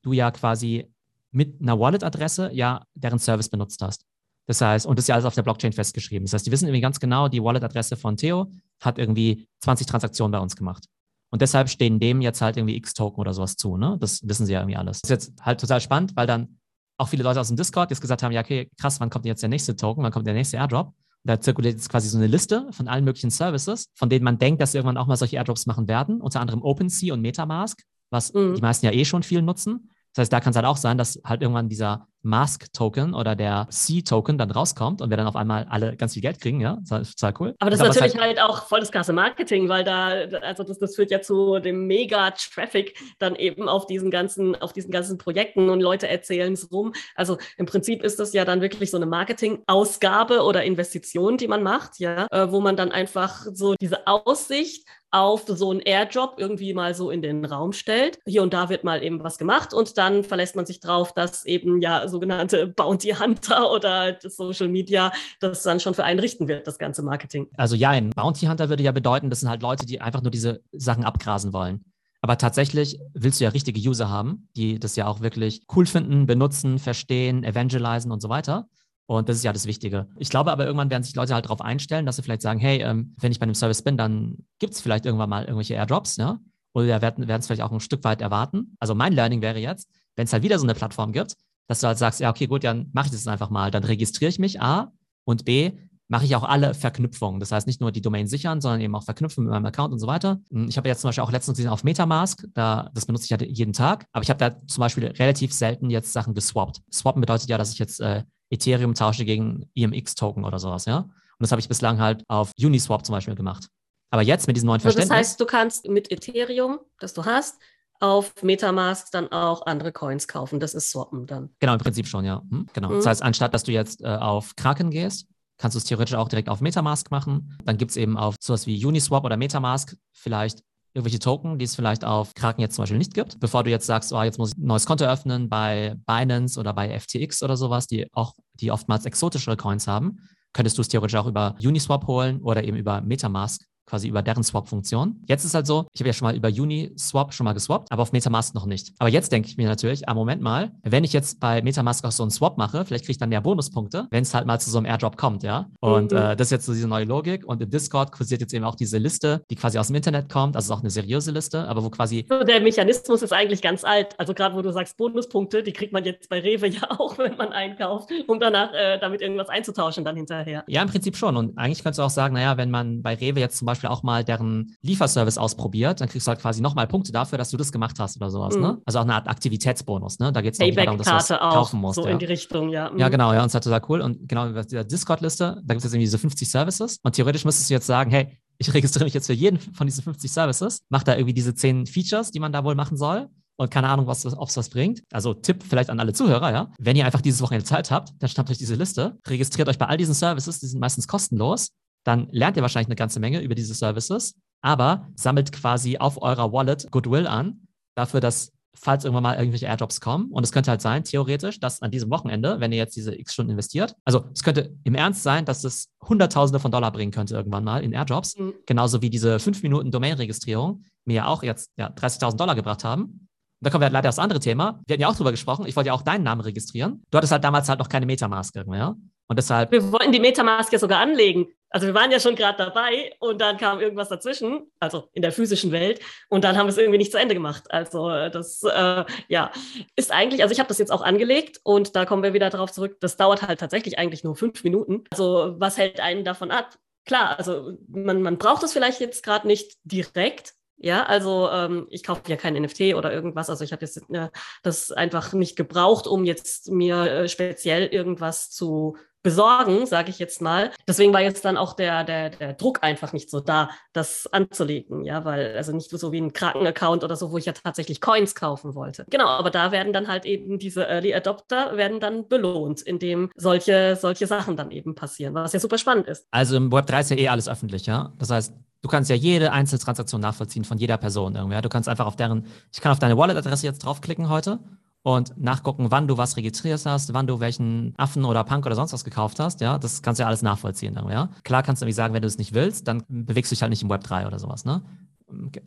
du ja quasi mit einer Wallet-Adresse ja deren Service benutzt hast. Das heißt, und das ist ja alles auf der Blockchain festgeschrieben. Das heißt, die wissen irgendwie ganz genau, die Wallet-Adresse von Theo hat irgendwie 20 Transaktionen bei uns gemacht. Und deshalb stehen dem jetzt halt irgendwie X-Token oder sowas zu. Ne? Das wissen sie ja irgendwie alles. Das ist jetzt halt total spannend, weil dann auch viele Leute aus dem Discord jetzt gesagt haben, ja, okay, krass, wann kommt denn jetzt der nächste Token, wann kommt der nächste Airdrop? Da zirkuliert jetzt quasi so eine Liste von allen möglichen Services, von denen man denkt, dass sie irgendwann auch mal solche Airdrops machen werden, unter anderem OpenSea und Metamask, was mhm. die meisten ja eh schon viel nutzen. Das heißt, da kann es halt auch sein, dass halt irgendwann dieser Mask-Token oder der C-Token dann rauskommt und wir dann auf einmal alle ganz viel Geld kriegen, ja, das ist total cool. Aber das ist natürlich halt, halt, auch volles krasse Marketing, weil da, also das, das führt ja zu dem Mega-Traffic dann eben auf diesen ganzen, auf diesen ganzen Projekten und Leute erzählen es rum. Also im Prinzip ist das ja dann wirklich so eine Marketing-Ausgabe oder Investition, die man macht, ja, äh, wo man dann einfach so diese Aussicht auf so einen Airdrop irgendwie mal so in den Raum stellt. Hier und da wird mal eben was gemacht und dann verlässt man sich drauf, dass eben ja sogenannte Bounty Hunter oder Social Media das dann schon für einen richten wird, das ganze Marketing. Also ja, ein Bounty Hunter würde ja bedeuten, das sind halt Leute, die einfach nur diese Sachen abgrasen wollen. Aber tatsächlich willst du ja richtige User haben, die das ja auch wirklich cool finden, benutzen, verstehen, evangelisen und so weiter. Und das ist ja das Wichtige. Ich glaube aber, irgendwann werden sich Leute halt darauf einstellen, dass sie vielleicht sagen, hey, ähm, wenn ich bei einem Service bin, dann gibt es vielleicht irgendwann mal irgendwelche Airdrops, ja? Oder werden es vielleicht auch ein Stück weit erwarten. Also mein Learning wäre jetzt, wenn es halt wieder so eine Plattform gibt, dass du halt sagst, ja, okay, gut, dann mache ich das einfach mal. Dann registriere ich mich, A, und B, mache ich auch alle Verknüpfungen. Das heißt nicht nur die Domain sichern, sondern eben auch verknüpfen mit meinem Account und so weiter. Hm, ich habe jetzt zum Beispiel auch letztens gesehen auf Metamask, da, das benutze ich ja jeden Tag, aber ich habe da zum Beispiel relativ selten jetzt Sachen geswappt. Swappen bedeutet ja, dass ich jetzt äh, Ethereum tausche gegen EMX-Token oder sowas, ja. Und das habe ich bislang halt auf Uniswap zum Beispiel gemacht. Aber jetzt mit diesem neuen Verständnis. Also das heißt, du kannst mit Ethereum, das du hast, auf Metamask dann auch andere Coins kaufen. Das ist Swappen dann. Genau, im Prinzip schon, ja. Hm, genau. Mhm. Das heißt, anstatt dass du jetzt äh, auf Kraken gehst, kannst du es theoretisch auch direkt auf Metamask machen. Dann gibt es eben auf sowas wie Uniswap oder Metamask vielleicht irgendwelche Token, die es vielleicht auf Kraken jetzt zum Beispiel nicht gibt. Bevor du jetzt sagst, oh, jetzt muss ich ein neues Konto öffnen bei Binance oder bei FTX oder sowas, die auch, die oftmals exotischere Coins haben, könntest du es theoretisch auch über Uniswap holen oder eben über Metamask quasi über deren Swap-Funktion. Jetzt ist halt so, ich habe ja schon mal über Uniswap schon mal geswappt, aber auf Metamask noch nicht. Aber jetzt denke ich mir natürlich, ah, Moment mal, wenn ich jetzt bei Metamask auch so einen Swap mache, vielleicht kriege ich dann mehr Bonuspunkte, wenn es halt mal zu so einem Airdrop kommt, ja. Und mhm. äh, das ist jetzt so diese neue Logik. Und im Discord kursiert jetzt eben auch diese Liste, die quasi aus dem Internet kommt. Also ist auch eine seriöse Liste, aber wo quasi. So, der Mechanismus ist eigentlich ganz alt. Also gerade wo du sagst Bonuspunkte, die kriegt man jetzt bei Rewe [LAUGHS] ja auch, wenn man einkauft, um danach äh, damit irgendwas einzutauschen dann hinterher. Ja, im Prinzip schon. Und eigentlich könntest du auch sagen, naja, wenn man bei Rewe jetzt zum Beispiel auch mal deren Lieferservice ausprobiert, dann kriegst du halt quasi nochmal Punkte dafür, dass du das gemacht hast oder sowas. Ne? Mhm. Ne? Also auch eine Art Aktivitätsbonus. Ne? Da geht es darum, dass du das kaufen musst. So ja. in die Richtung, ja. Mhm. Ja, genau. Ja, und es ist halt total cool. Und genau, in dieser Discord-Liste, da gibt es jetzt irgendwie diese 50 Services. Und theoretisch müsstest du jetzt sagen, hey, ich registriere mich jetzt für jeden von diesen 50 Services, mache da irgendwie diese 10 Features, die man da wohl machen soll und keine Ahnung, was ob es was bringt. Also Tipp vielleicht an alle Zuhörer, ja. Wenn ihr einfach dieses Wochenende Zeit habt, dann schnappt euch diese Liste, registriert euch bei all diesen Services, die sind meistens kostenlos. Dann lernt ihr wahrscheinlich eine ganze Menge über diese Services aber sammelt quasi auf eurer Wallet Goodwill an, dafür, dass falls irgendwann mal irgendwelche Airdrops kommen. Und es könnte halt sein, theoretisch, dass an diesem Wochenende, wenn ihr jetzt diese x Stunden investiert, also es könnte im Ernst sein, dass es Hunderttausende von Dollar bringen könnte irgendwann mal in Airdrops. Mhm. Genauso wie diese 5 Minuten Domain-Registrierung mir ja auch jetzt ja, 30.000 Dollar gebracht haben. Und da kommen wir halt leider aufs andere Thema. Wir hatten ja auch drüber gesprochen. Ich wollte ja auch deinen Namen registrieren. Du hattest halt damals halt noch keine Metamask mehr. Und deshalb. Wir wollten die Metamask ja sogar anlegen. Also wir waren ja schon gerade dabei und dann kam irgendwas dazwischen, also in der physischen Welt, und dann haben wir es irgendwie nicht zu Ende gemacht. Also äh, das äh, ja ist eigentlich, also ich habe das jetzt auch angelegt und da kommen wir wieder darauf zurück. Das dauert halt tatsächlich eigentlich nur fünf Minuten. Also was hält einen davon ab? Klar, also man, man braucht es vielleicht jetzt gerade nicht direkt, ja, also ähm, ich kaufe ja kein NFT oder irgendwas. Also ich habe jetzt äh, das einfach nicht gebraucht, um jetzt mir äh, speziell irgendwas zu besorgen, sage ich jetzt mal. Deswegen war jetzt dann auch der, der, der Druck einfach nicht so da, das anzulegen, ja, weil, also nicht so wie ein Kraken-Account oder so, wo ich ja tatsächlich Coins kaufen wollte. Genau, aber da werden dann halt eben diese Early Adopter werden dann belohnt, indem solche, solche Sachen dann eben passieren, was ja super spannend ist. Also im Web 3 ist ja eh alles öffentlich, ja. Das heißt, Du kannst ja jede einzelne Transaktion nachvollziehen von jeder Person irgendwie. Du kannst einfach auf deren, ich kann auf deine Wallet-Adresse jetzt draufklicken heute und nachgucken, wann du was registriert hast, wann du welchen Affen oder Punk oder sonst was gekauft hast. Ja, das kannst du ja alles nachvollziehen. Ja? Klar kannst du irgendwie sagen, wenn du es nicht willst, dann bewegst du dich halt nicht im Web 3 oder sowas. Ne?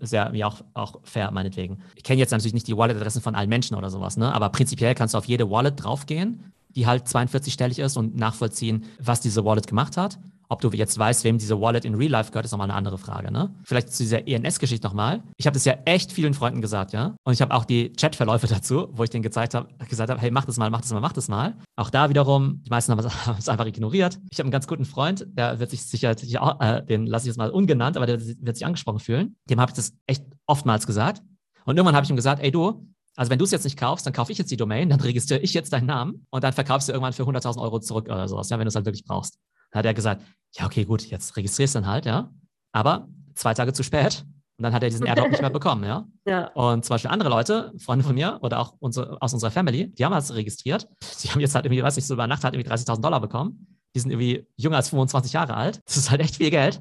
Ist ja wie auch, auch fair, meinetwegen. Ich kenne jetzt natürlich nicht die Wallet-Adressen von allen Menschen oder sowas, ne? aber prinzipiell kannst du auf jede Wallet draufgehen, die halt 42-stellig ist und nachvollziehen, was diese Wallet gemacht hat ob du jetzt weißt, wem diese Wallet in Real Life gehört, ist nochmal eine andere Frage. Ne? Vielleicht zu dieser ENS-Geschichte nochmal. Ich habe das ja echt vielen Freunden gesagt, ja. Und ich habe auch die Chatverläufe [LAUGHS] dazu, wo ich denen gezeigt habe, gesagt habe, hey, mach das mal, mach das mal, mach das mal. Auch da wiederum, die meisten haben es [LAUGHS] einfach ignoriert. Ich habe einen ganz guten Freund, der wird sich sicher, äh, den lasse ich jetzt mal ungenannt, aber der wird sich angesprochen fühlen. Dem habe ich das echt oftmals gesagt. Und irgendwann habe ich ihm gesagt, ey du, also wenn du es jetzt nicht kaufst, dann kaufe ich jetzt die Domain, dann registriere ich jetzt deinen Namen und dann verkaufst du irgendwann für 100.000 Euro zurück oder sowas, ja, wenn du es halt wirklich brauchst. Dann hat er gesagt, ja, okay, gut, jetzt registrierst du dann halt, ja. Aber zwei Tage zu spät. Und dann hat er diesen Airdrop nicht mehr [LAUGHS] bekommen, ja? ja. Und zum Beispiel andere Leute, Freunde von mir oder auch unsere, aus unserer Family, die haben das registriert. Die haben jetzt halt irgendwie, weiß nicht, so über Nacht halt irgendwie 30.000 Dollar bekommen. Die sind irgendwie jünger als 25 Jahre alt. Das ist halt echt viel Geld.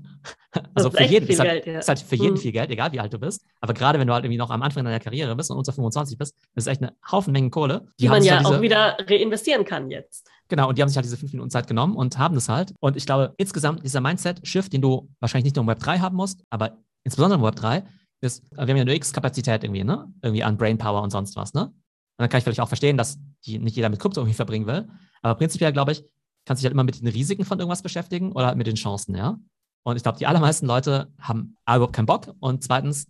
Also für jeden ist halt, ja. ist halt, für jeden mhm. viel Geld, egal wie alt du bist. Aber gerade wenn du halt irgendwie noch am Anfang deiner Karriere bist und unter 25 bist, das ist echt eine Haufen Mengen Kohle. Die, die man ja halt diese, auch wieder reinvestieren kann jetzt. Genau, und die haben sich halt diese fünf Minuten Zeit genommen und haben das halt. Und ich glaube, insgesamt dieser Mindset-Shift, den du wahrscheinlich nicht nur im Web 3 haben musst, aber insbesondere im Web 3, ist, wir haben ja nur X Kapazität irgendwie, ne? Irgendwie an Brainpower und sonst was, ne? Und dann kann ich vielleicht auch verstehen, dass die nicht jeder mit Krypto irgendwie verbringen will. Aber prinzipiell, glaube ich, kannst dich halt immer mit den Risiken von irgendwas beschäftigen oder halt mit den Chancen, ja? Und ich glaube, die allermeisten Leute haben überhaupt keinen Bock und zweitens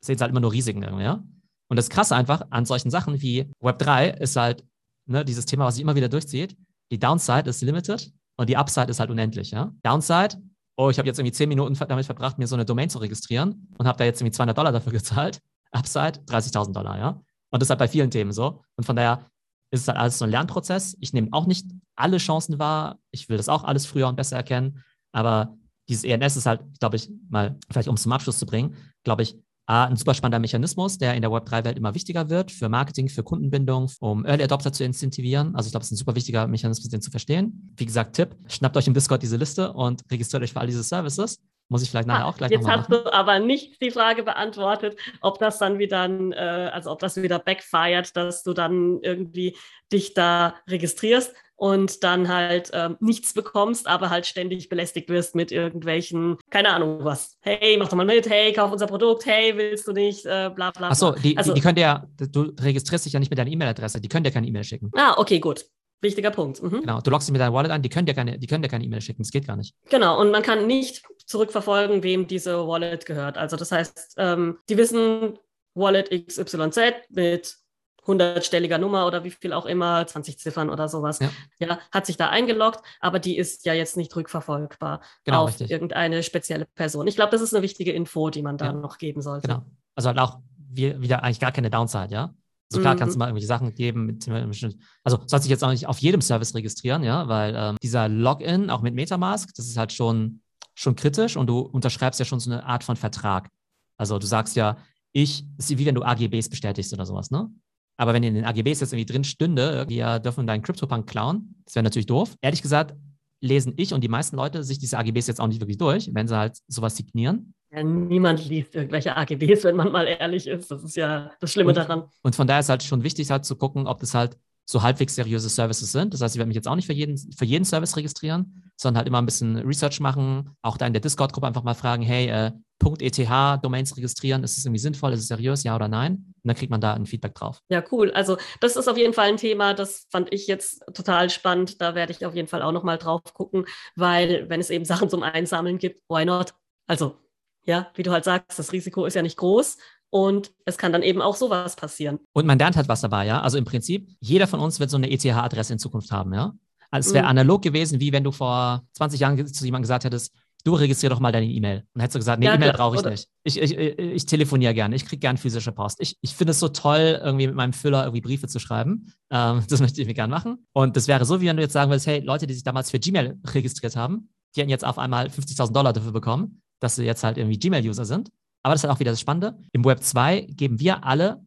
sehen sie halt immer nur Risiken irgendwie, ja? Und das Krasse einfach an solchen Sachen wie Web 3 ist halt ne, dieses Thema, was sich immer wieder durchzieht, die Downside ist limited Und die Upside ist halt unendlich, ja. Downside, oh, ich habe jetzt irgendwie zehn Minuten damit verbracht, mir so eine Domain zu registrieren und habe da jetzt irgendwie 200 Dollar dafür [LAUGHS] gezahlt. Upside 30.000 Dollar, ja. Und das ist halt bei vielen Themen so. Und von daher ist es halt alles so ein Lernprozess. Ich nehme auch nicht alle Chancen wahr. Ich will das auch alles früher und besser erkennen. Aber dieses ENS ist halt, glaube ich, mal vielleicht um es zum Abschluss zu bringen, glaube ich, A, ein super spannender Mechanismus, der in der Web3-Welt immer wichtiger wird für Marketing, für Kundenbindung, um Early Adopter zu incentivieren. Also ich glaube, es ist ein super wichtiger Mechanismus, den zu verstehen. Wie gesagt, Tipp, schnappt euch im Discord diese Liste und registriert euch für all diese Services. Muss ich vielleicht nachher ah, auch gleich Jetzt hast machen. du aber nicht die Frage beantwortet, ob das dann wieder, äh, also ob das wieder backfired, dass du dann irgendwie dich da registrierst und dann halt ähm, nichts bekommst, aber halt ständig belästigt wirst mit irgendwelchen, keine Ahnung was. Hey, mach doch mal mit, hey, kauf unser Produkt, hey, willst du nicht, äh, bla bla. Achso, die, also, die, die können ja, du registrierst dich ja nicht mit deiner E-Mail-Adresse, die können dir keine E-Mail schicken. Ah, okay, gut. Wichtiger Punkt. Mhm. Genau, du loggst dich mit deinem Wallet an, die können dir keine, die können dir keine E-Mail schicken, das geht gar nicht. Genau, und man kann nicht zurückverfolgen, wem diese Wallet gehört. Also das heißt, ähm, die wissen Wallet XYZ mit hundertstelliger Nummer oder wie viel auch immer, 20 Ziffern oder sowas, ja. ja. hat sich da eingeloggt, aber die ist ja jetzt nicht rückverfolgbar genau, auf richtig. irgendeine spezielle Person. Ich glaube, das ist eine wichtige Info, die man da ja. noch geben sollte. Genau. Also halt auch wieder eigentlich gar keine Downside, ja. So klar kannst du mhm. mal irgendwelche Sachen geben. Mit, also sollst dich jetzt auch nicht auf jedem Service registrieren, ja, weil ähm, dieser Login, auch mit Metamask, das ist halt schon, schon kritisch und du unterschreibst ja schon so eine Art von Vertrag. Also du sagst ja, ich, ist wie wenn du AGBs bestätigst oder sowas, ne? Aber wenn in den AGBs jetzt irgendwie drin stünde, wir dürfen deinen CryptoPunk klauen, das wäre natürlich doof. Ehrlich gesagt, lesen ich und die meisten Leute sich diese AGBs jetzt auch nicht wirklich durch, wenn sie halt sowas signieren. Ja, niemand liest irgendwelche AGBs, wenn man mal ehrlich ist. Das ist ja das Schlimme und, daran. Und von daher ist halt schon wichtig, halt zu gucken, ob das halt so halbwegs seriöse Services sind. Das heißt, ich werde mich jetzt auch nicht für jeden, für jeden Service registrieren, sondern halt immer ein bisschen Research machen, auch da in der Discord-Gruppe einfach mal fragen, hey, äh, .eth Domains registrieren, ist es irgendwie sinnvoll, ist es seriös, ja oder nein? Und dann kriegt man da ein Feedback drauf. Ja, cool. Also das ist auf jeden Fall ein Thema, das fand ich jetzt total spannend. Da werde ich auf jeden Fall auch nochmal drauf gucken, weil wenn es eben Sachen zum Einsammeln gibt, why not? Also, ja, wie du halt sagst, das Risiko ist ja nicht groß und es kann dann eben auch sowas passieren. Und man lernt halt was dabei, ja. Also im Prinzip, jeder von uns wird so eine ETH-Adresse in Zukunft haben, ja. Also es wäre mhm. analog gewesen, wie wenn du vor 20 Jahren zu jemandem gesagt hättest, du registrier doch mal deine E-Mail. Und hättest du gesagt, nee, ja, E-Mail brauche ich oder nicht. Ich, ich, ich telefoniere gerne, ich kriege gerne physische Post. Ich, ich finde es so toll, irgendwie mit meinem Füller irgendwie Briefe zu schreiben. Ähm, [LAUGHS] das möchte ich mir gerne machen. Und das wäre so, wie wenn du jetzt sagen würdest, hey, Leute, die sich damals für Gmail registriert haben, die hätten jetzt auf einmal 50.000 Dollar dafür bekommen, dass sie jetzt halt irgendwie Gmail-User sind. Aber das ist halt auch wieder das Spannende. Im Web 2 geben wir alle,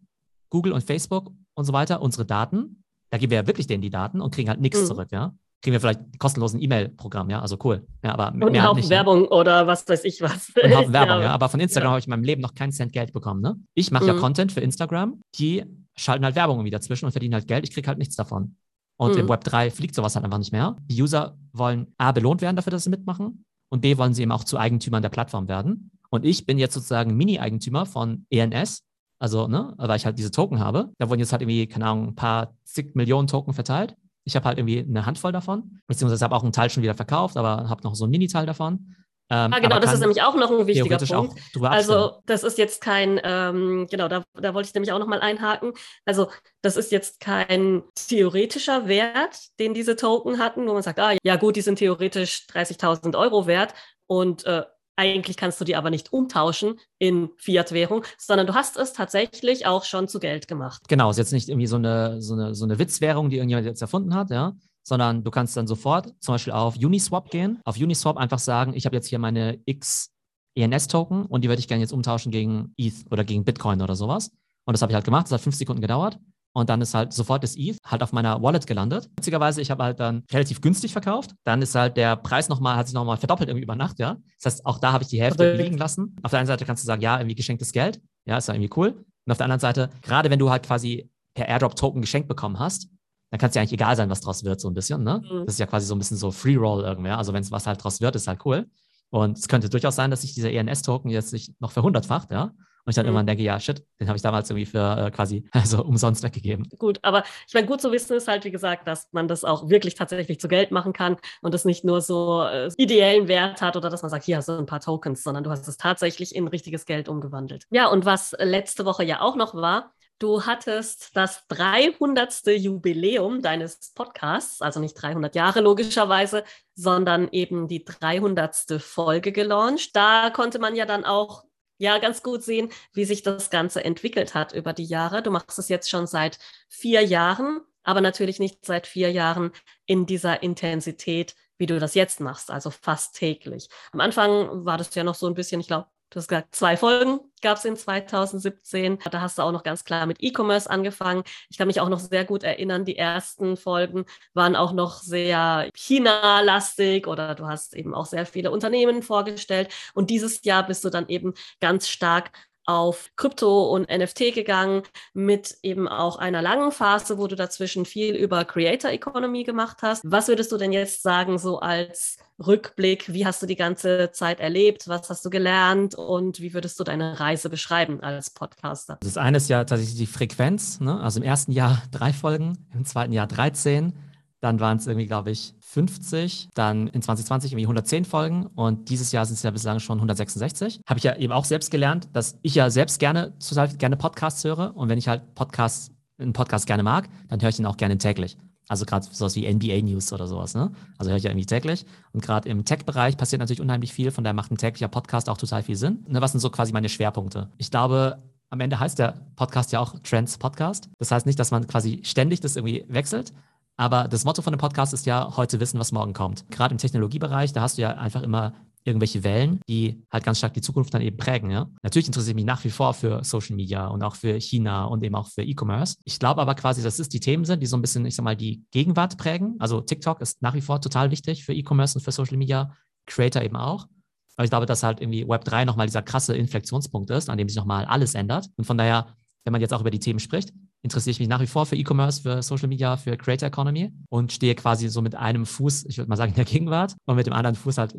Google und Facebook und so weiter, unsere Daten. Da geben wir ja wirklich denen die Daten und kriegen halt nichts mhm. zurück, ja kriegen wir vielleicht kostenlosen E-Mail-Programm, ja, also cool. Ja, aber und mehr einen Haufen nicht, Werbung ja. oder was weiß ich was. Und Haufen Werbung, [LAUGHS] ja. ja. Aber von Instagram ja. habe ich in meinem Leben noch keinen Cent Geld bekommen. Ne? Ich mache mhm. ja Content für Instagram, die schalten halt Werbung wieder dazwischen und verdienen halt Geld. Ich kriege halt nichts davon. Und mhm. im Web 3 fliegt sowas halt einfach nicht mehr. Die User wollen A, belohnt werden dafür, dass sie mitmachen und B, wollen sie eben auch zu Eigentümern der Plattform werden. Und ich bin jetzt sozusagen Mini-Eigentümer von ENS, also, ne, weil ich halt diese Token habe. Da wurden jetzt halt irgendwie, keine Ahnung, ein paar zig Millionen Token verteilt. Ich habe halt irgendwie eine Handvoll davon, beziehungsweise habe auch einen Teil schon wieder verkauft, aber habe noch so einen Mini-Teil davon. Ähm, ah, genau, das ist nämlich auch noch ein wichtiger Punkt. also das ist jetzt kein, ähm, genau, da, da wollte ich nämlich auch noch mal einhaken. Also das ist jetzt kein theoretischer Wert, den diese Token hatten, wo man sagt, ah ja gut, die sind theoretisch 30.000 Euro wert und äh, eigentlich kannst du die aber nicht umtauschen in Fiat-Währung, sondern du hast es tatsächlich auch schon zu Geld gemacht. Genau, ist jetzt nicht irgendwie so eine, so eine, so eine Witzwährung, die irgendjemand jetzt erfunden hat, ja, sondern du kannst dann sofort zum Beispiel auf Uniswap gehen, auf Uniswap einfach sagen, ich habe jetzt hier meine X ENS-Token und die würde ich gerne jetzt umtauschen gegen ETH oder gegen Bitcoin oder sowas. Und das habe ich halt gemacht, das hat fünf Sekunden gedauert. Und dann ist halt sofort das ETH halt auf meiner Wallet gelandet. Witzigerweise, ich habe halt dann relativ günstig verkauft. Dann ist halt der Preis nochmal, hat sich nochmal verdoppelt irgendwie über Nacht, ja. Das heißt, auch da habe ich die Hälfte liegen lassen. Auf der einen Seite kannst du sagen, ja, irgendwie geschenktes Geld. Ja, ist ja irgendwie cool. Und auf der anderen Seite, gerade wenn du halt quasi per Airdrop-Token geschenkt bekommen hast, dann kann es ja eigentlich egal sein, was draus wird, so ein bisschen, ne? Mhm. Das ist ja quasi so ein bisschen so Free Roll irgendwer. Also wenn es was halt draus wird, ist halt cool. Und es könnte durchaus sein, dass sich dieser ENS-Token jetzt sich noch verhundertfacht, ja. Und ich dann mhm. irgendwann denke, ja, shit, den habe ich damals irgendwie für äh, quasi [LAUGHS] also umsonst weggegeben. Gut, aber ich meine, gut zu wissen ist halt, wie gesagt, dass man das auch wirklich tatsächlich zu Geld machen kann und das nicht nur so äh, ideellen Wert hat oder dass man sagt, hier hast du ein paar Tokens, sondern du hast es tatsächlich in richtiges Geld umgewandelt. Ja, und was letzte Woche ja auch noch war, Du hattest das 300. Jubiläum deines Podcasts, also nicht 300 Jahre logischerweise, sondern eben die 300. Folge gelauncht. Da konnte man ja dann auch ja ganz gut sehen, wie sich das Ganze entwickelt hat über die Jahre. Du machst es jetzt schon seit vier Jahren, aber natürlich nicht seit vier Jahren in dieser Intensität, wie du das jetzt machst, also fast täglich. Am Anfang war das ja noch so ein bisschen, ich glaube, Du hast gesagt, zwei Folgen gab es in 2017. Da hast du auch noch ganz klar mit E-Commerce angefangen. Ich kann mich auch noch sehr gut erinnern, die ersten Folgen waren auch noch sehr China-lastig oder du hast eben auch sehr viele Unternehmen vorgestellt. Und dieses Jahr bist du dann eben ganz stark auf Krypto und NFT gegangen, mit eben auch einer langen Phase, wo du dazwischen viel über Creator Economy gemacht hast. Was würdest du denn jetzt sagen, so als Rückblick? Wie hast du die ganze Zeit erlebt? Was hast du gelernt? Und wie würdest du deine Reise beschreiben als Podcaster? Das eine ist ja tatsächlich die Frequenz. Ne? Also im ersten Jahr drei Folgen, im zweiten Jahr 13 dann waren es irgendwie, glaube ich, 50. Dann in 2020 irgendwie 110 Folgen. Und dieses Jahr sind es ja bislang schon 166. Habe ich ja eben auch selbst gelernt, dass ich ja selbst gerne, gerne Podcasts höre. Und wenn ich halt Podcasts, einen Podcast gerne mag, dann höre ich ihn auch gerne täglich. Also gerade sowas wie NBA News oder sowas, ne? Also höre ich ja irgendwie täglich. Und gerade im Tech-Bereich passiert natürlich unheimlich viel, von daher macht ein täglicher Podcast auch total viel Sinn. Ne, was sind so quasi meine Schwerpunkte? Ich glaube, am Ende heißt der Podcast ja auch Trends Podcast. Das heißt nicht, dass man quasi ständig das irgendwie wechselt, aber das Motto von dem Podcast ist ja, heute wissen, was morgen kommt. Gerade im Technologiebereich, da hast du ja einfach immer irgendwelche Wellen, die halt ganz stark die Zukunft dann eben prägen. Ja? Natürlich interessiere ich mich nach wie vor für Social Media und auch für China und eben auch für E-Commerce. Ich glaube aber quasi, dass es die Themen sind, die so ein bisschen, ich sag mal, die Gegenwart prägen. Also TikTok ist nach wie vor total wichtig für E-Commerce und für Social Media, Creator eben auch. Aber ich glaube, dass halt irgendwie Web3 nochmal dieser krasse Inflektionspunkt ist, an dem sich nochmal alles ändert. Und von daher, wenn man jetzt auch über die Themen spricht, interessiere ich mich nach wie vor für E-Commerce, für Social Media, für Creator Economy und stehe quasi so mit einem Fuß, ich würde mal sagen, in der Gegenwart und mit dem anderen Fuß halt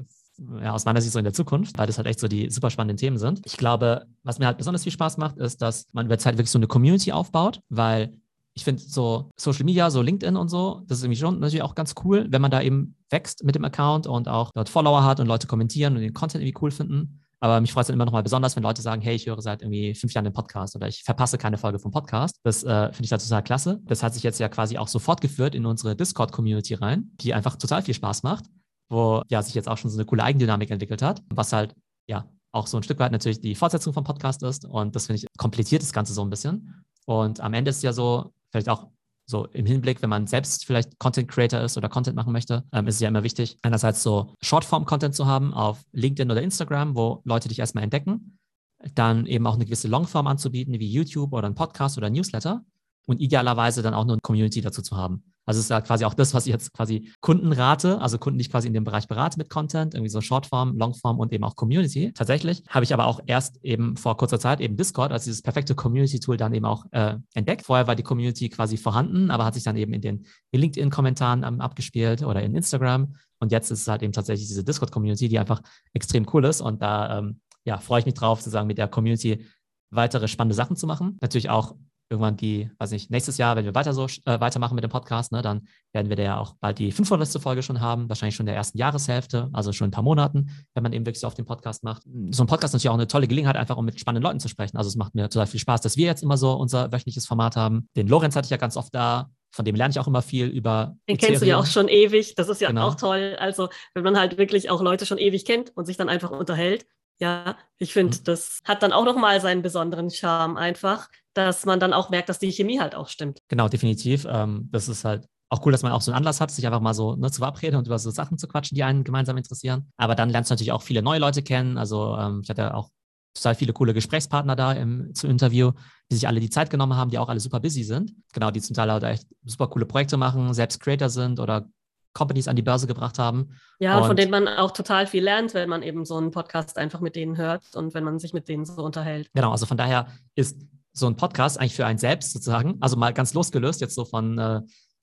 ja, aus meiner Sicht so in der Zukunft, weil das halt echt so die super spannenden Themen sind. Ich glaube, was mir halt besonders viel Spaß macht, ist, dass man über Zeit wirklich so eine Community aufbaut, weil ich finde so Social Media, so LinkedIn und so, das ist irgendwie schon natürlich auch ganz cool, wenn man da eben wächst mit dem Account und auch dort Follower hat und Leute kommentieren und den Content irgendwie cool finden. Aber mich freut es dann immer noch mal besonders, wenn Leute sagen, hey, ich höre seit irgendwie fünf Jahren den Podcast oder ich verpasse keine Folge vom Podcast. Das äh, finde ich da total klasse. Das hat sich jetzt ja quasi auch so fortgeführt in unsere Discord-Community rein, die einfach total viel Spaß macht, wo ja sich jetzt auch schon so eine coole Eigendynamik entwickelt hat, was halt ja auch so ein Stück weit natürlich die Fortsetzung vom Podcast ist. Und das finde ich komplettiert das Ganze so ein bisschen. Und am Ende ist ja so, vielleicht auch so im Hinblick, wenn man selbst vielleicht Content Creator ist oder Content machen möchte, ähm, ist es ja immer wichtig, einerseits so Shortform-Content zu haben auf LinkedIn oder Instagram, wo Leute dich erstmal entdecken, dann eben auch eine gewisse Longform anzubieten, wie YouTube oder ein Podcast oder ein Newsletter und idealerweise dann auch eine Community dazu zu haben. Also es ist ja quasi auch das, was ich jetzt quasi Kunden rate, also Kunden, die ich quasi in dem Bereich berate mit Content, irgendwie so Shortform, Longform und eben auch Community. Tatsächlich habe ich aber auch erst eben vor kurzer Zeit eben Discord als dieses perfekte Community-Tool dann eben auch äh, entdeckt. Vorher war die Community quasi vorhanden, aber hat sich dann eben in den LinkedIn-Kommentaren ähm, abgespielt oder in Instagram. Und jetzt ist es halt eben tatsächlich diese Discord-Community, die einfach extrem cool ist. Und da ähm, ja, freue ich mich drauf, sozusagen mit der Community weitere spannende Sachen zu machen. Natürlich auch irgendwann die, weiß nicht, nächstes Jahr, wenn wir weiter so äh, weitermachen mit dem Podcast, ne, dann werden wir da ja auch bald die 500. Folge schon haben, wahrscheinlich schon in der ersten Jahreshälfte, also schon ein paar Monaten, wenn man eben wirklich so auf den Podcast macht. So ein Podcast ist natürlich auch eine tolle Gelegenheit, einfach um mit spannenden Leuten zu sprechen. Also es macht mir total viel Spaß, dass wir jetzt immer so unser wöchentliches Format haben. Den Lorenz hatte ich ja ganz oft da, von dem lerne ich auch immer viel über. Den Ethereum. kennst du ja auch schon ewig. Das ist ja genau. auch toll. Also, wenn man halt wirklich auch Leute schon ewig kennt und sich dann einfach unterhält. Ja, ich finde, mhm. das hat dann auch nochmal seinen besonderen Charme einfach dass man dann auch merkt, dass die Chemie halt auch stimmt. Genau, definitiv. Ähm, das ist halt auch cool, dass man auch so einen Anlass hat, sich einfach mal so ne, zu verabreden und über so Sachen zu quatschen, die einen gemeinsam interessieren. Aber dann lernst du natürlich auch viele neue Leute kennen. Also ähm, ich hatte auch total viele coole Gesprächspartner da im, zum Interview, die sich alle die Zeit genommen haben, die auch alle super busy sind. Genau, die zum Teil halt echt super coole Projekte machen, selbst Creator sind oder Companies an die Börse gebracht haben. Ja, und von denen man auch total viel lernt, wenn man eben so einen Podcast einfach mit denen hört und wenn man sich mit denen so unterhält. Genau, also von daher ist so ein Podcast eigentlich für einen selbst sozusagen, also mal ganz losgelöst jetzt so von, äh,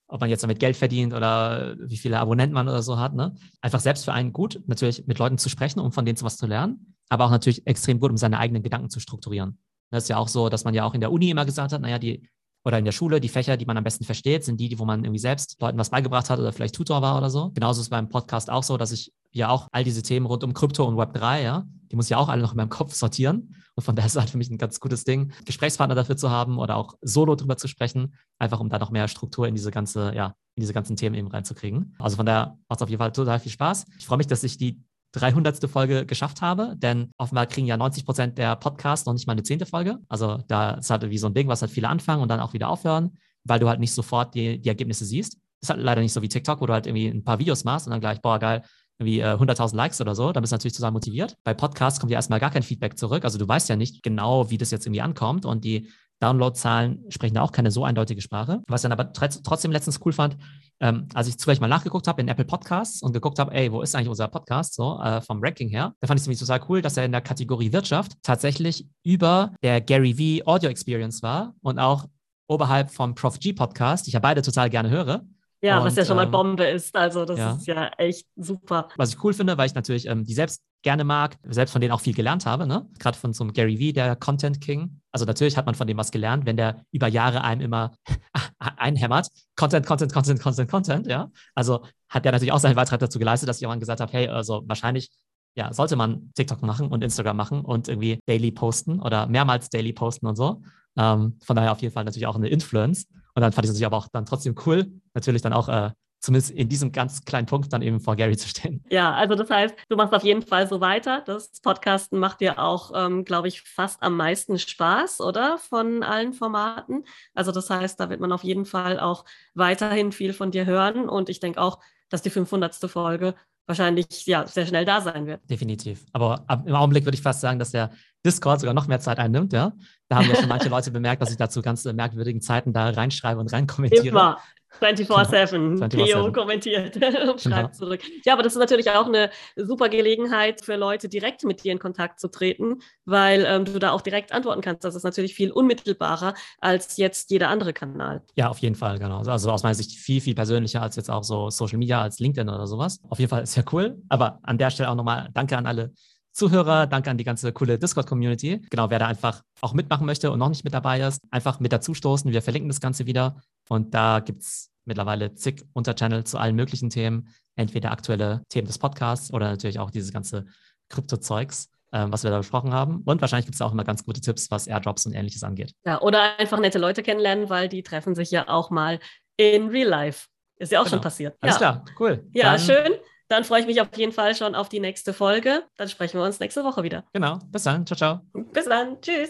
ob man jetzt damit Geld verdient oder wie viele Abonnenten man oder so hat, ne? Einfach selbst für einen gut, natürlich mit Leuten zu sprechen, um von denen was zu lernen, aber auch natürlich extrem gut, um seine eigenen Gedanken zu strukturieren. Das ist ja auch so, dass man ja auch in der Uni immer gesagt hat, naja, die oder in der Schule, die Fächer, die man am besten versteht, sind die, wo man irgendwie selbst Leuten was beigebracht hat oder vielleicht Tutor war oder so. Genauso ist es beim Podcast auch so, dass ich ja auch all diese Themen rund um Krypto und Web 3, ja, die muss ich ja auch alle noch in meinem Kopf sortieren. Und von [LAUGHS] daher ist es halt für mich ein ganz gutes Ding, Gesprächspartner dafür zu haben oder auch solo drüber zu sprechen, einfach um da noch mehr Struktur in diese ganze, ja, in diese ganzen Themen eben reinzukriegen. Also von daher macht es auf jeden Fall total viel Spaß. Ich freue mich, dass ich die 300. Folge geschafft habe, denn offenbar kriegen ja 90 Prozent der Podcasts noch nicht mal eine zehnte Folge. Also da ist halt wie so ein Ding, was halt viele anfangen und dann auch wieder aufhören, weil du halt nicht sofort die, die Ergebnisse siehst. Das ist halt leider nicht so wie TikTok, wo du halt irgendwie ein paar Videos machst und dann gleich, boah, geil, irgendwie äh, 100.000 Likes oder so, dann bist du natürlich total motiviert. Bei Podcasts kommt ja erstmal gar kein Feedback zurück. Also du weißt ja nicht genau, wie das jetzt irgendwie ankommt und die Downloadzahlen sprechen da auch keine so eindeutige Sprache. Was ich dann aber trotzdem letztens cool fand, ähm, als ich zufällig mal nachgeguckt habe in Apple Podcasts und geguckt habe, ey, wo ist eigentlich unser Podcast so äh, vom Ranking her, da fand ich es nämlich total cool, dass er in der Kategorie Wirtschaft tatsächlich über der Gary V Audio Experience war und auch oberhalb vom Prof G Podcast, die ich ja beide total gerne höre. Ja, und, was ja schon mal ähm, Bombe ist. Also, das ja. ist ja echt super. Was ich cool finde, weil ich natürlich ähm, die selbst gerne mag, selbst von denen auch viel gelernt habe, ne? Gerade von so einem Gary Vee, der Content King. Also natürlich hat man von dem was gelernt, wenn der über Jahre einem immer [LAUGHS] einhämmert. Content, Content, Content, Content, Content, ja. Also hat der natürlich auch seinen Beitrag dazu geleistet, dass ich irgendwann gesagt habe, hey, also wahrscheinlich ja, sollte man TikTok machen und Instagram machen und irgendwie daily posten oder mehrmals daily posten und so. Ähm, von daher auf jeden Fall natürlich auch eine Influence. Und dann fand ich es natürlich aber auch dann trotzdem cool, natürlich dann auch äh, zumindest in diesem ganz kleinen Punkt dann eben vor Gary zu stehen. [LAUGHS] Ja, also das heißt, du machst auf jeden Fall so weiter. Das Podcasten macht dir auch, ähm, glaube ich, fast am meisten Spaß, oder? Von allen Formaten. Also das heißt, da wird man auf jeden Fall auch weiterhin viel von dir hören. Und ich denke auch, dass die 500. Folge wahrscheinlich ja, sehr schnell da sein wird. Definitiv. Aber im Augenblick würde ich fast sagen, dass der Discord sogar noch mehr Zeit einnimmt. Ja? Da haben ja schon manche [LAUGHS] Leute bemerkt, dass ich dazu ganz merkwürdigen Zeiten da reinschreibe und reinkommentiere. Immer. 24-7. Theo kommentiert [LAUGHS] und schreibt genau. zurück. Ja, aber das ist natürlich auch eine super Gelegenheit für Leute, direkt mit dir in Kontakt zu treten, weil ähm, du da auch direkt antworten kannst. Das ist natürlich viel unmittelbarer als jetzt jeder andere Kanal. Ja, auf jeden Fall, genau. Also aus meiner Sicht viel, viel persönlicher als jetzt auch so Social Media, als LinkedIn oder sowas. Auf jeden Fall ist ja cool. Aber an der Stelle auch nochmal Danke an alle Zuhörer, danke an die ganze coole Discord-Community. Genau, wer da einfach auch mitmachen möchte und noch nicht mit dabei ist, einfach mit dazustoßen. Wir verlinken das Ganze wieder. Und da gibt es mittlerweile zig Unterchannels zu allen möglichen Themen. Entweder aktuelle Themen des Podcasts oder natürlich auch dieses ganze Krypto-Zeugs, äh, was wir da besprochen haben. Und wahrscheinlich gibt es auch immer ganz gute Tipps, was Airdrops und ähnliches angeht. Ja, oder einfach nette Leute kennenlernen, weil die treffen sich ja auch mal in Real Life. Ist ja auch genau. schon passiert. Alles ja. klar, cool. Ja, Dann schön. Dann freue ich mich auf jeden Fall schon auf die nächste Folge. Dann sprechen wir uns nächste Woche wieder. Genau. Bis dann. Ciao, ciao. Bis dann. Tschüss.